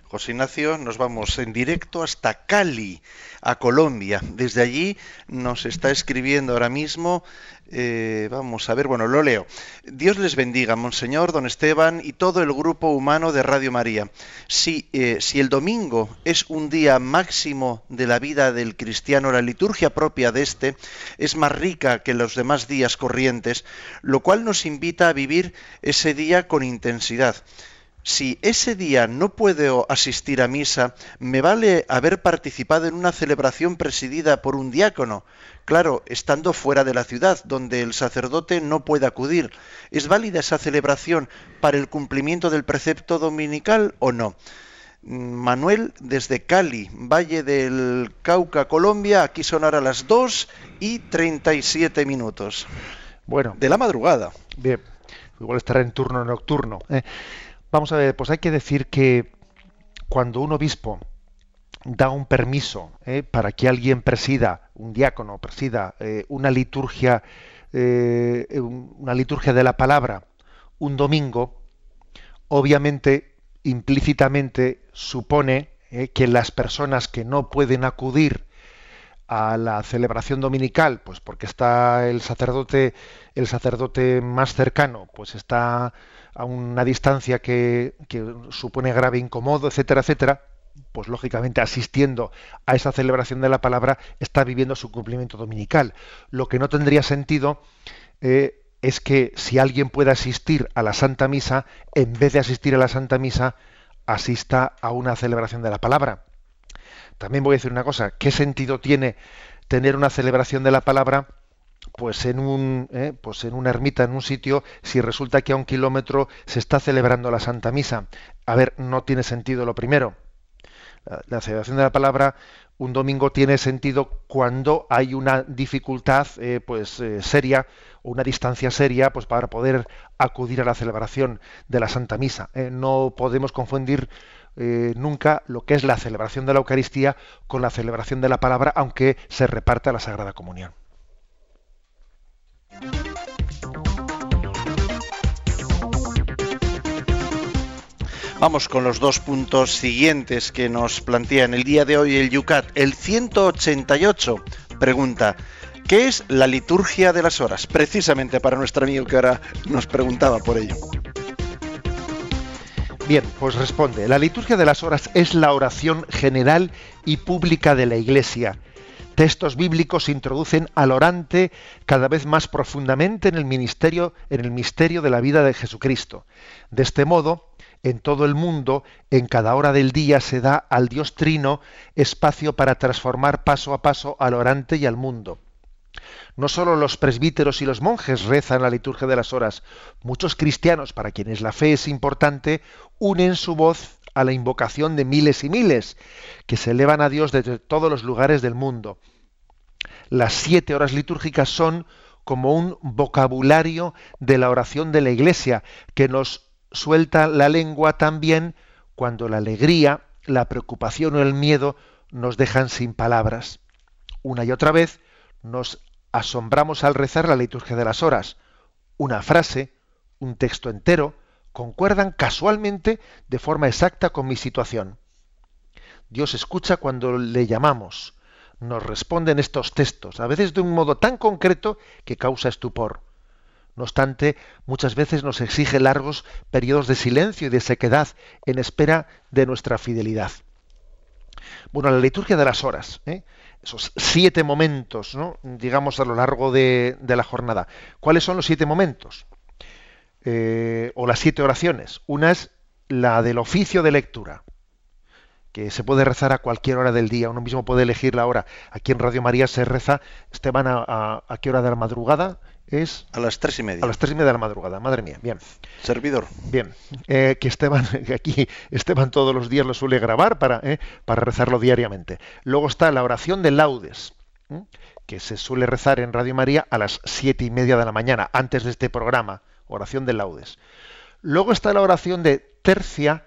José Ignacio, nos vamos en directo hasta Cali, a Colombia. Desde allí nos está escribiendo ahora mismo, eh, vamos a ver, bueno, lo leo. Dios les bendiga, Monseñor, don Esteban y todo el grupo humano de Radio María. Si, eh, si el domingo es un día máximo de la vida del cristiano, la liturgia propia de este es más rica que los demás días corrientes, lo cual nos invita a vivir ese día con intensidad si ese día no puedo asistir a misa, me vale haber participado en una celebración presidida por un diácono, claro, estando fuera de la ciudad, donde el sacerdote no puede acudir. ¿Es válida esa celebración para el cumplimiento del precepto dominical o no? Manuel desde Cali, Valle del Cauca, Colombia, aquí sonará a las 2 y 37 minutos.
Bueno.
De la madrugada.
Bien, igual estará en turno nocturno. ¿eh? Vamos a ver, pues hay que decir que cuando un obispo da un permiso ¿eh? para que alguien presida, un diácono presida eh, una liturgia, eh, una liturgia de la palabra un domingo, obviamente, implícitamente supone que las personas que no pueden acudir a la celebración dominical, pues porque está el sacerdote, el sacerdote más cercano, pues está a una distancia que, que supone grave incomodo, etcétera, etcétera, pues lógicamente asistiendo a esa celebración de la palabra, está viviendo su cumplimiento dominical. Lo que no tendría sentido eh, es que si alguien puede asistir a la Santa Misa, en vez de asistir a la Santa Misa, asista a una celebración de la palabra. También voy a decir una cosa, ¿qué sentido tiene tener una celebración de la palabra? pues en un eh, pues en una ermita en un sitio si resulta que a un kilómetro se está celebrando la Santa Misa a ver no tiene sentido lo primero la celebración de la palabra un domingo tiene sentido cuando hay una dificultad eh, pues eh, seria o una distancia seria pues para poder acudir a la celebración de la Santa Misa. Eh, no podemos confundir nunca lo que es la celebración de la Eucaristía con la celebración de la palabra, aunque se reparta la Sagrada Comunión.
Vamos con los dos puntos siguientes que nos plantean el día de hoy el Yucat. El 188 pregunta, ¿qué es la liturgia de las horas? Precisamente para nuestro amigo que ahora nos preguntaba por ello.
Bien, pues responde, la liturgia de las horas es la oración general y pública de la Iglesia. Textos bíblicos introducen al orante cada vez más profundamente en el ministerio, en el misterio de la vida de Jesucristo. De este modo, en todo el mundo, en cada hora del día se da al Dios Trino espacio para transformar paso a paso al orante y al mundo. No solo los presbíteros y los monjes rezan la liturgia de las horas, muchos cristianos, para quienes la fe es importante, unen su voz a la invocación de miles y miles, que se elevan a Dios desde todos los lugares del mundo. Las siete horas litúrgicas son como un vocabulario de la oración de la Iglesia, que nos suelta la lengua también cuando la alegría, la preocupación o el miedo nos dejan sin palabras. Una y otra vez nos asombramos al rezar la liturgia de las horas. Una frase, un texto entero, concuerdan casualmente de forma exacta con mi situación. Dios escucha cuando le llamamos, nos responden estos textos, a veces de un modo tan concreto que causa estupor. No obstante, muchas veces nos exige largos periodos de silencio y de sequedad en espera de nuestra fidelidad. Bueno, la liturgia de las horas, ¿eh? esos siete momentos, ¿no? digamos, a lo largo de, la jornada. ¿Cuáles son los siete momentos? Eh, o las siete oraciones. Una es la del oficio de lectura, que se puede rezar a cualquier hora del día. Uno mismo puede elegir la hora. Aquí en Radio María se reza, Esteban, a, a qué hora de la madrugada? Es
a las tres y media.
A las tres y media de la madrugada, madre mía, bien.
Servidor.
Bien. Eh, que Esteban, aquí Esteban todos los días lo suele grabar para, eh, para rezarlo diariamente. Luego está la oración de laudes, que se suele rezar en Radio María a las siete y media de la mañana, antes de este programa, oración de laudes. Luego está la oración de tercia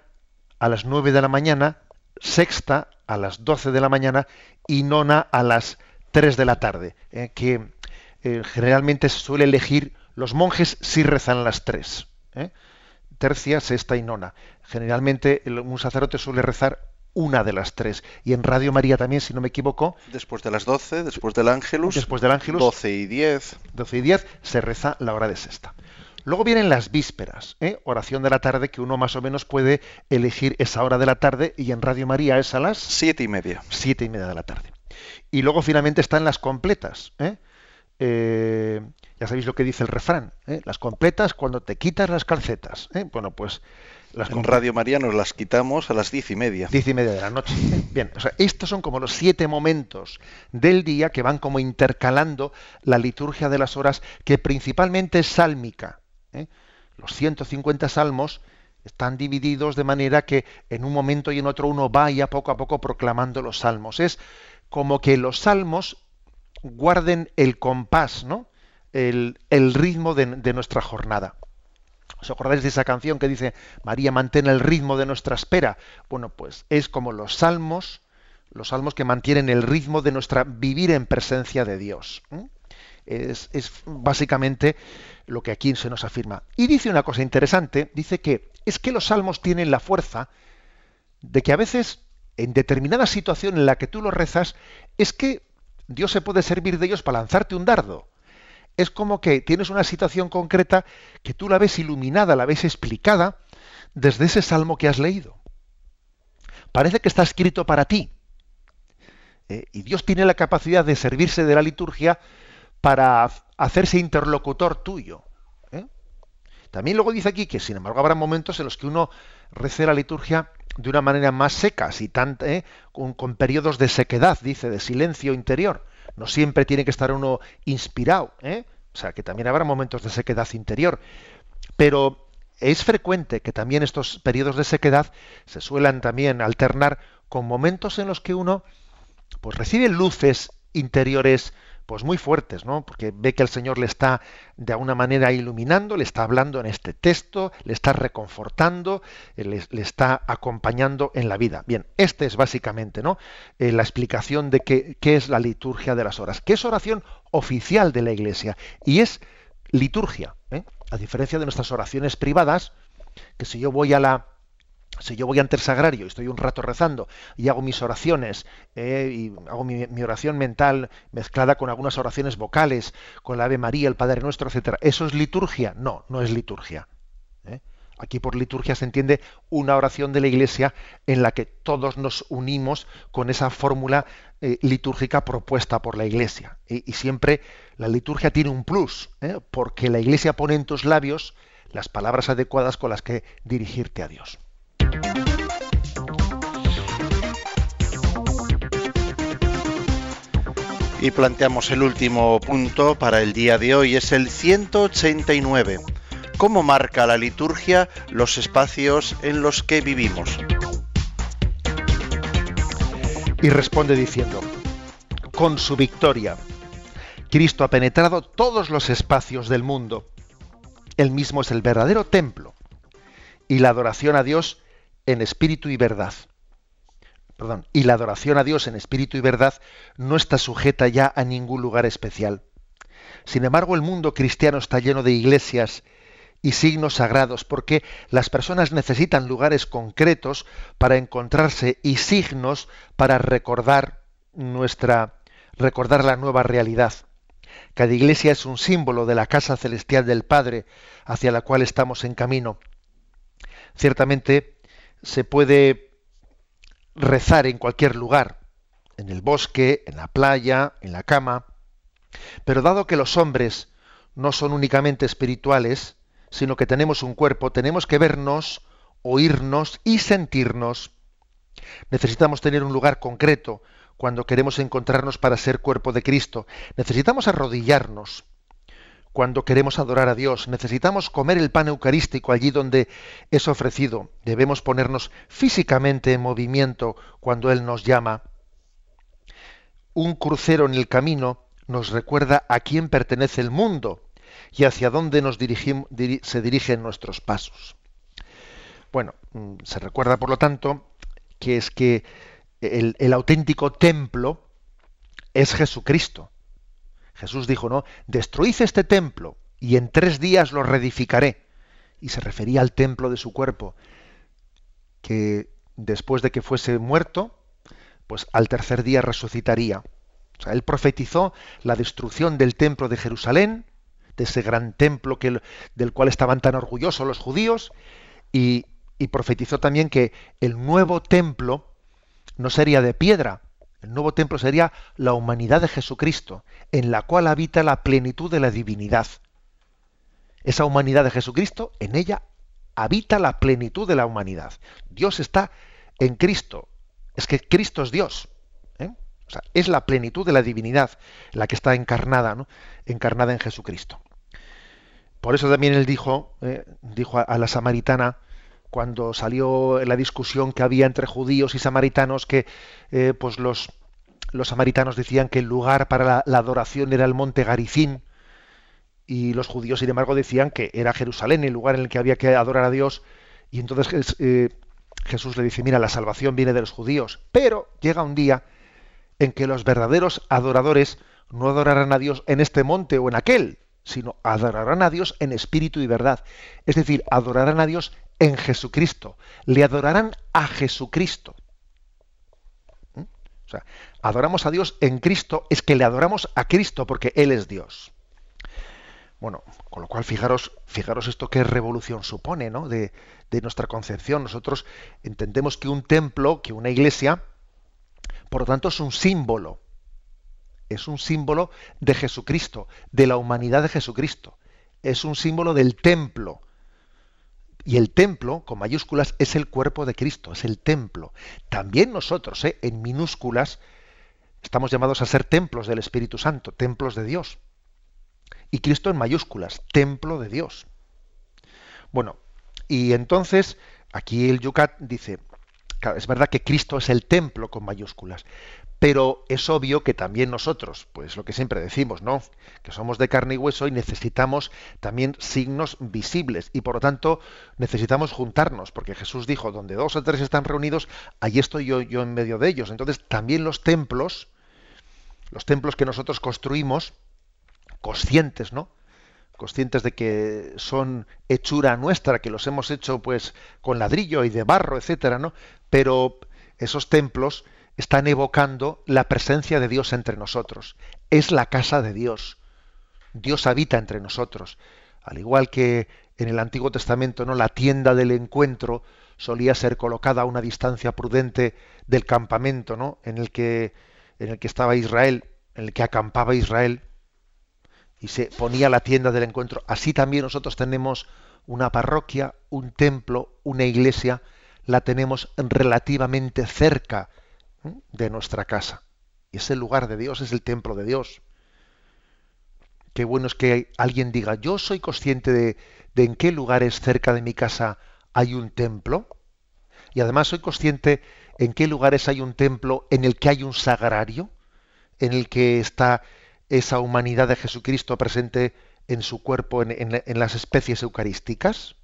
a las nueve de la mañana, sexta a las doce de la mañana y nona a las tres de la tarde, eh, que eh, generalmente se suele elegir, los monjes sí rezan las tres, ¿eh? tercia, sexta y nona. Generalmente un sacerdote suele rezar una de las tres. Y en Radio María también, si no me equivoco.
Después de las doce, después del Ángelus.
Después del Ángelus.
Doce y diez.
Doce y diez se reza la hora de sexta. Luego vienen las vísperas, ¿eh? oración de la tarde, que uno más o menos puede elegir esa hora de la tarde y en Radio María es a las
siete y media.
Siete y media de la tarde. Y luego finalmente están las completas, ¿eh? Eh, ya sabéis lo que dice el refrán, ¿eh? las completas cuando te quitas las calcetas. ¿eh? Bueno, pues
las en Radio María nos las quitamos a las diez y media.
Diez y media de la noche. Bien, o sea, estos son como los siete momentos del día que van como intercalando la liturgia de las horas, que principalmente es sálmica. Los 150 salmos están divididos de manera que en un momento y en otro uno vaya poco a poco proclamando los salmos. Es como que los salmos guarden el compás, ¿no? El, ritmo de, nuestra jornada. ¿Os acordáis de esa canción que dice María mantén el ritmo de nuestra espera? Bueno, pues es como los salmos los salmos que mantienen el ritmo de nuestra vivir en presencia de Dios. Es, es, básicamente lo que aquí se nos afirma. Y dice una cosa interesante, dice que es que los salmos tienen la fuerza de que a veces, en determinada situación en la que tú los rezas, es que Dios se puede servir de ellos para lanzarte un dardo. Es como que tienes una situación concreta que tú la ves iluminada, la ves explicada desde ese salmo que has leído. Parece que está escrito para ti. Eh, y Dios tiene la capacidad de servirse de la liturgia para hacerse interlocutor tuyo. ¿eh? También luego dice aquí que, sin embargo, habrá momentos en los que uno rece la liturgia de una manera más seca, y tan, ¿eh? con, con, periodos de sequedad, dice, de silencio interior. No siempre tiene que estar uno inspirado, ¿eh? o sea, que también habrá momentos de sequedad interior. Pero es frecuente que también estos periodos de sequedad se suelan también alternar con momentos en los que uno pues recibe luces interiores pues muy fuertes, ¿no? Porque ve que el Señor le está de alguna manera iluminando, le está hablando en este texto, le está reconfortando, eh, le, está acompañando en la vida. Bien, este es básicamente, ¿no? Eh, la explicación de qué, qué es la liturgia de las horas, que es oración oficial de la Iglesia y es liturgia, ¿eh? a diferencia de nuestras oraciones privadas, que si yo voy a la si yo voy ante sagrario y estoy un rato rezando y hago mis oraciones eh, y hago mi, oración mental mezclada con algunas oraciones vocales, con la Ave María, el Padre Nuestro, etcétera, ¿eso es liturgia? No, no es liturgia. ¿eh? Aquí por liturgia se entiende una oración de la Iglesia en la que todos nos unimos con esa fórmula eh, litúrgica propuesta por la Iglesia. Y, siempre la liturgia tiene un plus, porque la Iglesia pone en tus labios las palabras adecuadas con las que dirigirte a Dios.
Y planteamos el último punto para el día de hoy, es el 189. ¿Cómo marca la liturgia los espacios en los que vivimos?
Y responde diciendo, con su victoria, Cristo ha penetrado todos los espacios del mundo. Él mismo es el verdadero templo. Y la adoración a Dios en espíritu y verdad. Y la adoración a Dios en espíritu y verdad no está sujeta ya a ningún lugar especial. Sin embargo, el mundo cristiano está lleno de iglesias y signos sagrados porque las personas necesitan lugares concretos para encontrarse y signos para recordar nuestra recordar la nueva realidad. Cada iglesia es un símbolo de la casa celestial del Padre hacia la cual estamos en camino. Ciertamente se puede rezar en cualquier lugar, en el bosque, en la playa, en la cama, pero dado que los hombres no son únicamente espirituales, sino que tenemos un cuerpo, tenemos que vernos, oírnos y sentirnos. Necesitamos tener un lugar concreto cuando queremos encontrarnos para ser cuerpo de Cristo. Necesitamos arrodillarnos cuando queremos adorar a Dios. Necesitamos comer el pan eucarístico allí donde es ofrecido. Debemos ponernos físicamente en movimiento cuando Él nos llama. Un crucero en el camino nos recuerda a quién pertenece el mundo y hacia dónde nos se dirigen nuestros pasos. Bueno, mm, se recuerda, por lo tanto, que es que el, el auténtico templo es Jesucristo Jesús dijo, no, destruid este templo y en tres días lo reedificaré. Y se refería al templo de su cuerpo, que después de que fuese muerto, pues al tercer día resucitaría. O sea, él profetizó la destrucción del templo de Jerusalén, de ese gran templo que, del cual estaban tan orgullosos los judíos, y, y profetizó también que el nuevo templo no sería de piedra, el nuevo templo sería la humanidad de Jesucristo, en la cual habita la plenitud de la divinidad. Esa humanidad de Jesucristo, en ella habita la plenitud de la humanidad. Dios está en Cristo. Es que Cristo es Dios. ¿eh? O sea, es la plenitud de la divinidad la que está encarnada, ¿no? encarnada en Jesucristo. Por eso también él dijo, eh, dijo a, a la samaritana, cuando salió la discusión que había entre judíos y samaritanos, que eh, pues los, samaritanos decían que el lugar para la, la, adoración era el monte Garicín, y los judíos, sin embargo, decían que era Jerusalén el lugar en el que había que adorar a Dios, y entonces eh, Jesús le dice, mira, la salvación viene de los judíos, pero llega un día en que los verdaderos adoradores no adorarán a Dios en este monte o en aquel, sino adorarán a Dios en espíritu y verdad. Es decir, adorarán a Dios en Jesucristo. Le adorarán a Jesucristo. ¿Mm? O sea, adoramos a Dios en Cristo, es que le adoramos a Cristo porque Él es Dios. Bueno, con lo cual fijaros, fijaros esto qué revolución supone, ¿no? De, de nuestra concepción. Nosotros entendemos que un templo, que una iglesia, por lo tanto es un símbolo. Es un símbolo de Jesucristo, de la humanidad de Jesucristo. Es un símbolo del templo. Y el templo, con mayúsculas, es el cuerpo de Cristo, es el templo. También nosotros, ¿eh? en minúsculas, estamos llamados a ser templos del Espíritu Santo, templos de Dios. Y Cristo en mayúsculas, templo de Dios. Bueno, y entonces aquí el Yucat dice, es verdad que Cristo es el templo con mayúsculas, pero es obvio que también nosotros, pues lo que siempre decimos, ¿no? Que somos de carne y hueso y necesitamos también signos visibles y por lo tanto necesitamos juntarnos, porque Jesús dijo, donde dos o tres están reunidos, ahí estoy yo, yo en medio de ellos. Entonces también los templos, los templos que nosotros construimos, conscientes, ¿no? conscientes de que son hechura nuestra, que los hemos hecho pues con ladrillo y de barro, etcétera, ¿no? Pero esos templos están evocando la presencia de Dios entre nosotros. Es la casa de Dios. Dios habita entre nosotros. Al igual que en el Antiguo Testamento, ¿no? La tienda del encuentro solía ser colocada a una distancia prudente del campamento, ¿no? En el que en el que estaba Israel, en el que acampaba Israel y se ponía la tienda del encuentro. Así también nosotros tenemos una parroquia, un templo, una iglesia, la tenemos relativamente cerca de nuestra casa. Y ese lugar de Dios es el templo de Dios. Qué bueno es que alguien diga, yo soy consciente de, de en qué lugares cerca de mi casa hay un templo. Y además soy consciente en qué lugares hay un templo en el que hay un sagrario, en el que está esa humanidad de Jesucristo presente en su cuerpo, en, las especies eucarísticas?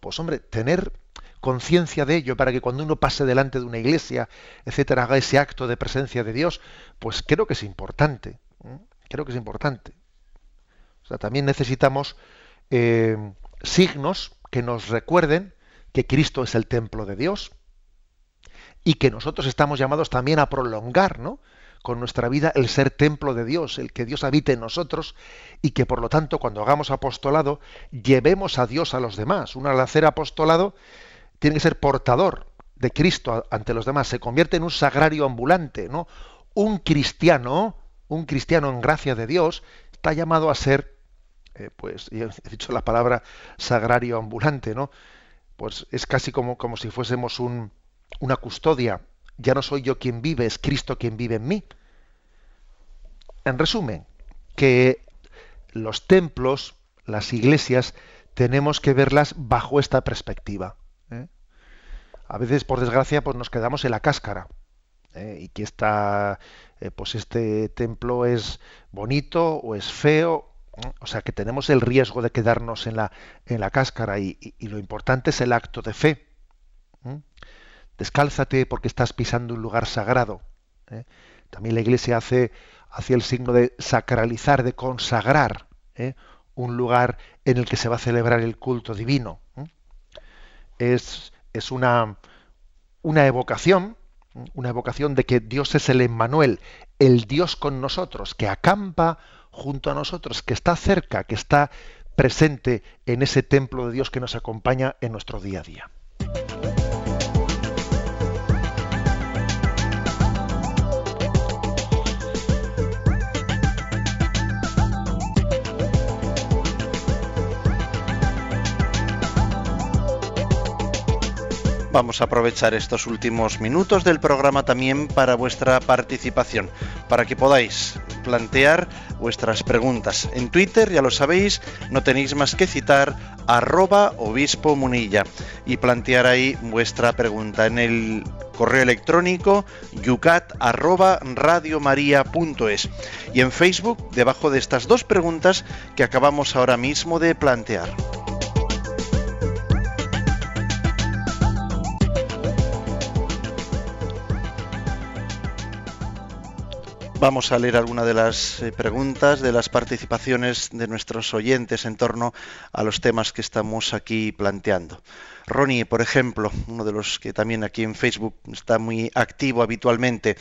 Pues hombre, tener conciencia de ello para que cuando uno pase delante de una iglesia, etcétera, haga ese acto de presencia de Dios, pues creo que es importante. Creo que es importante. O sea, también necesitamos eh, signos que nos recuerden que Cristo es el templo de Dios y que nosotros estamos llamados también a prolongar, ¿no? con nuestra vida el ser templo de Dios, el que Dios habite en nosotros y que por lo tanto cuando hagamos apostolado llevemos a Dios a los demás. Uno al apostolado tiene que ser portador de Cristo ante los demás, se convierte en un sagrario ambulante, ¿no? Un cristiano, un cristiano en gracia de Dios, está llamado a ser, eh, pues, he dicho la palabra sagrario ambulante, ¿no? Pues es casi como, como si fuésemos un, una custodia ya no soy yo quien vive, es Cristo quien vive en mí. En resumen, que los templos, las iglesias, tenemos que verlas bajo esta perspectiva. ¿Eh? A veces, por desgracia, pues nos quedamos en la cáscara. ¿eh? Y que está, eh, pues este templo es bonito o es feo. O sea que tenemos el riesgo de quedarnos en la, en la cáscara y, lo importante es el acto de fe. Descálzate porque estás pisando un lugar sagrado. ¿eh? También la Iglesia hace, hace, el signo de sacralizar, de consagrar ¿eh? un lugar en el que se va a celebrar el culto divino. ¿eh? Es, es una, una evocación, una evocación de que Dios es el Emmanuel, el Dios con nosotros, que acampa junto a nosotros, que está cerca, que está presente en ese templo de Dios que nos acompaña en nuestro día a día.
Vamos a aprovechar estos últimos minutos del programa también para vuestra participación, para que podáis plantear vuestras preguntas. En Twitter, ya lo sabéis, no tenéis más que citar arroba obispo munilla y plantear ahí vuestra pregunta en el correo electrónico yucat arroba y en Facebook debajo de estas dos preguntas que acabamos ahora mismo de plantear. Vamos a leer alguna de las eh, preguntas, de las participaciones de nuestros oyentes en torno a los temas que estamos aquí planteando. Ronnie, por ejemplo, uno de los que también aquí en Facebook está muy activo habitualmente.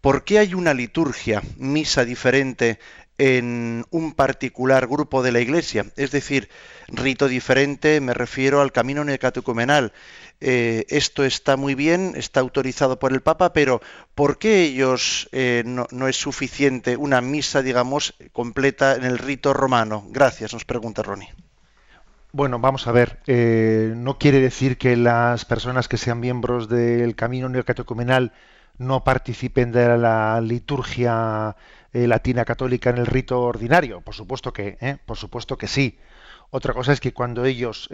¿Por qué hay una liturgia, misa diferente en un particular grupo de la Iglesia? Es decir, rito diferente, me refiero al camino neocatecumenal. Eh, esto está muy bien, está autorizado por el Papa, pero ¿por qué ellos eh, no, es suficiente una misa, digamos, completa en el rito romano? Gracias, nos pregunta Ronnie.
Bueno, vamos a ver. Eh, no quiere decir que las personas que sean miembros del camino neocatecumenal no participen de la liturgia latina católica en el rito ordinario. Por supuesto que, por supuesto que sí. Otra cosa es que cuando ellos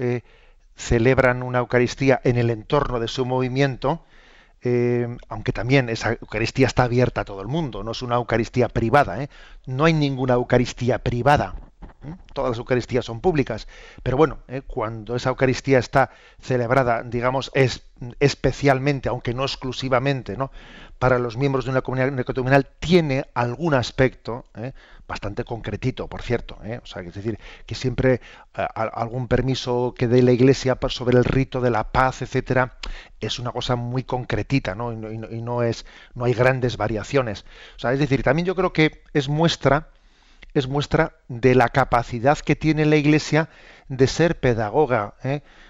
celebran una Eucaristía en el entorno de su movimiento, eh, aunque también esa Eucaristía está abierta a todo el mundo, no es una Eucaristía privada, ¿eh? no hay ninguna Eucaristía privada, ¿eh? todas las Eucaristías son públicas, pero bueno, cuando esa Eucaristía está celebrada, digamos, es especialmente, aunque no exclusivamente, ¿no? para los miembros de una comunidad neocatecumenal tiene algún aspecto ¿eh? bastante concretito, por cierto. ¿eh? O sea, es decir, que siempre eh, algún permiso que dé la Iglesia sobre el rito de la paz, etcétera, es una cosa muy concretita, ¿no? Y, no, es, no hay grandes variaciones. O sea, es decir, también yo creo que es muestra, es muestra de la capacidad que tiene la Iglesia de ser pedagoga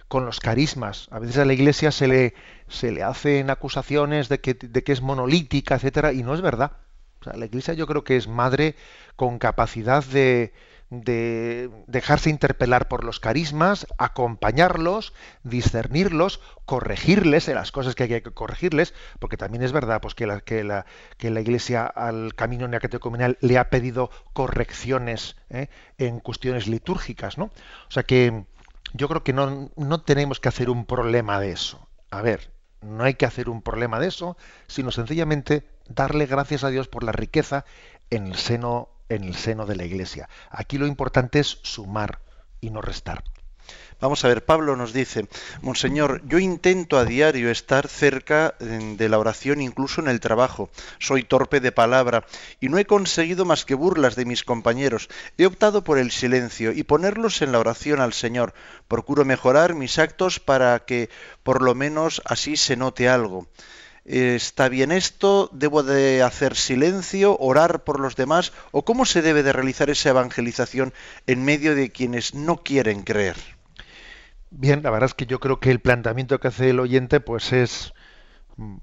con los carismas. A veces a la Iglesia se le se le hacen acusaciones de que, de que es monolítica, etcétera, y no es verdad. O sea, la Iglesia yo creo que es madre con capacidad de, de dejarse interpelar por los carismas, acompañarlos, discernirlos, corregirles en las cosas que hay que corregirles, porque también es verdad pues, que, la, que, la, que la Iglesia al camino neocatecumenal le ha pedido correcciones ¿eh? en cuestiones litúrgicas. ¿no? O sea que yo creo que no, no tenemos que hacer un problema de eso. A ver, no hay que hacer un problema de eso, sino sencillamente darle gracias a Dios por la riqueza en el seno, en el seno de la Iglesia. Aquí lo importante es sumar y no restar.
Vamos a ver, Pablo nos dice, Monseñor, yo intento a diario estar cerca de la oración incluso en el trabajo. Soy torpe de palabra y no he conseguido más que burlas de mis compañeros. He optado por el silencio y ponerlos en la oración al Señor. Procuro mejorar mis actos para que por lo menos así se note algo. ¿Está bien esto? ¿Debo de hacer silencio, orar por los demás? ¿O cómo se debe de realizar esa evangelización en medio de quienes no quieren creer?
Bien, la verdad es que yo creo que el planteamiento que hace el oyente pues es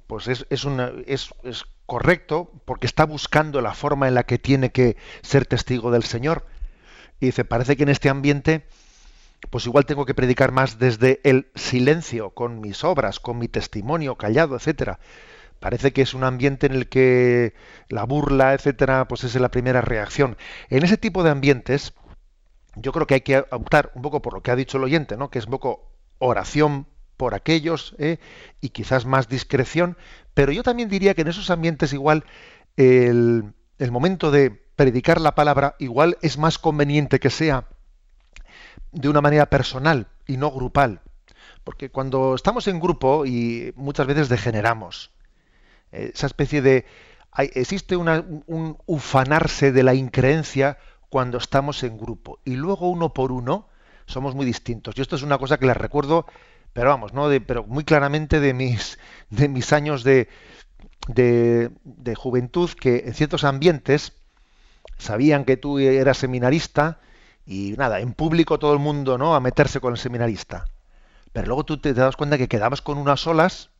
pues es, es, es, es correcto porque está buscando la forma en la que tiene que ser testigo del Señor. Y dice, parece que en este ambiente pues igual tengo que predicar más desde el silencio, con mis obras, con mi testimonio callado, etcétera. Parece que es un ambiente en el que la burla, etcétera, pues es la primera reacción. En ese tipo de ambientes, yo creo que hay que optar un poco por lo que ha dicho el oyente, ¿no? que es un poco oración por aquellos ¿eh? y quizás más discreción, pero yo también diría que en esos ambientes igual el, el momento de predicar la palabra igual es más conveniente que sea de una manera personal y no grupal, porque cuando estamos en grupo y muchas veces degeneramos, eh, esa especie de... existe un ufanarse de la increencia cuando estamos en grupo. Y luego uno por uno somos muy distintos. Y esto es una cosa que les recuerdo, pero vamos, ¿no? De, pero muy claramente de mis, de mis años de, de, de juventud, que en ciertos ambientes sabían que tú eras seminarista y nada, en público todo el mundo, ¿no? A meterse con el seminarista. Pero luego tú te, das cuenta que quedabas con unas olas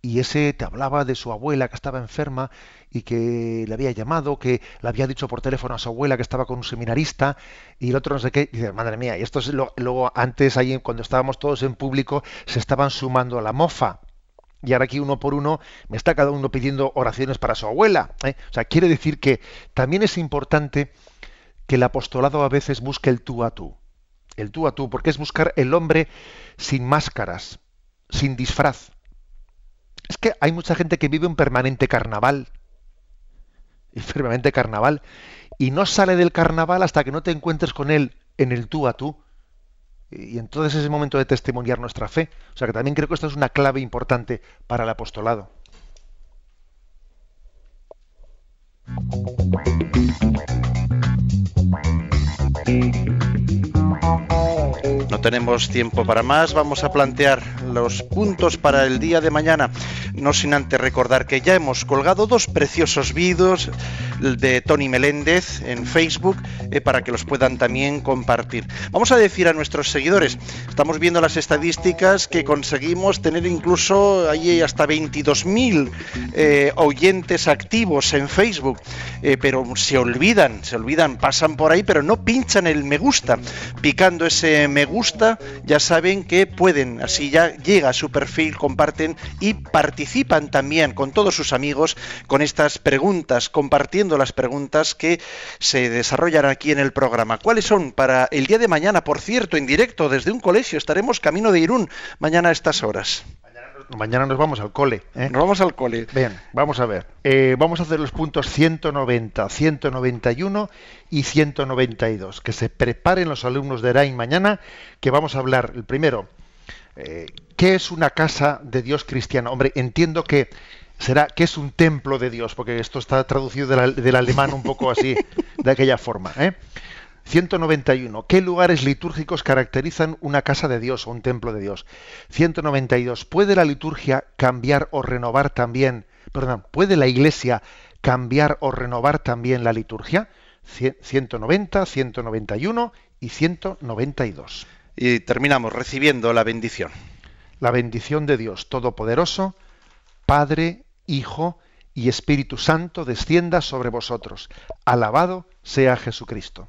y ese te hablaba de su abuela que estaba enferma y que le había llamado, que le había dicho por teléfono a su abuela que estaba con un seminarista y el otro no sé qué, y madre mía, y esto es lo, luego antes ahí cuando estábamos todos en público se estaban sumando a la mofa. Y ahora aquí uno por uno me está cada uno pidiendo oraciones para su abuela. ¿eh? O sea, quiere decir que también es importante que el apostolado a veces busque el tú a tú. El tú a tú, porque es buscar el hombre sin máscaras, sin disfraz es que hay mucha gente que vive un permanente carnaval. Un permanente carnaval. Y no sale del carnaval hasta que no te encuentres con él en el tú a tú. Y entonces es el momento de testimoniar nuestra fe. O sea que también creo que esto es una clave importante para el apostolado.
No tenemos tiempo para más, vamos a plantear los puntos para el día de mañana, no sin antes recordar que ya hemos colgado dos preciosos vídeos de Tony Meléndez en Facebook eh, para que los puedan también compartir. Vamos a decir a nuestros seguidores, estamos viendo las estadísticas que conseguimos tener incluso ahí hasta 22.000 eh, oyentes activos en Facebook, eh, pero se olvidan, se olvidan, pasan por ahí, pero no pinchan el me gusta. Picando ese me gusta, ya saben que pueden, así ya llega a su perfil, comparten y participan también con todos sus amigos con estas preguntas, compartiendo las preguntas que se desarrollan aquí en el programa. ¿Cuáles son para el día de mañana? Por cierto, en directo desde un colegio, estaremos camino de Irún mañana a estas horas.
Mañana nos vamos al cole. ¿eh?
Nos vamos al cole.
Bien, vamos a ver. Eh, vamos a hacer los puntos 190, 191 y 192. Que se preparen los alumnos de ERAIN mañana, que vamos a hablar, el primero, eh, ¿qué es una casa de Dios cristiana? Hombre, entiendo que será que es un templo de Dios, porque esto está traducido del, alemán un poco así, de aquella forma. 191. ¿eh? ¿Qué lugares litúrgicos caracterizan una casa de Dios o un templo de Dios? 192. ¿Puede la liturgia cambiar o renovar también, perdón, puede la iglesia cambiar o renovar también la liturgia? 190, 191 y 192.
Y terminamos recibiendo la bendición.
La bendición de Dios Todopoderoso, Padre, Hijo y Espíritu Santo descienda sobre vosotros. Alabado sea Jesucristo.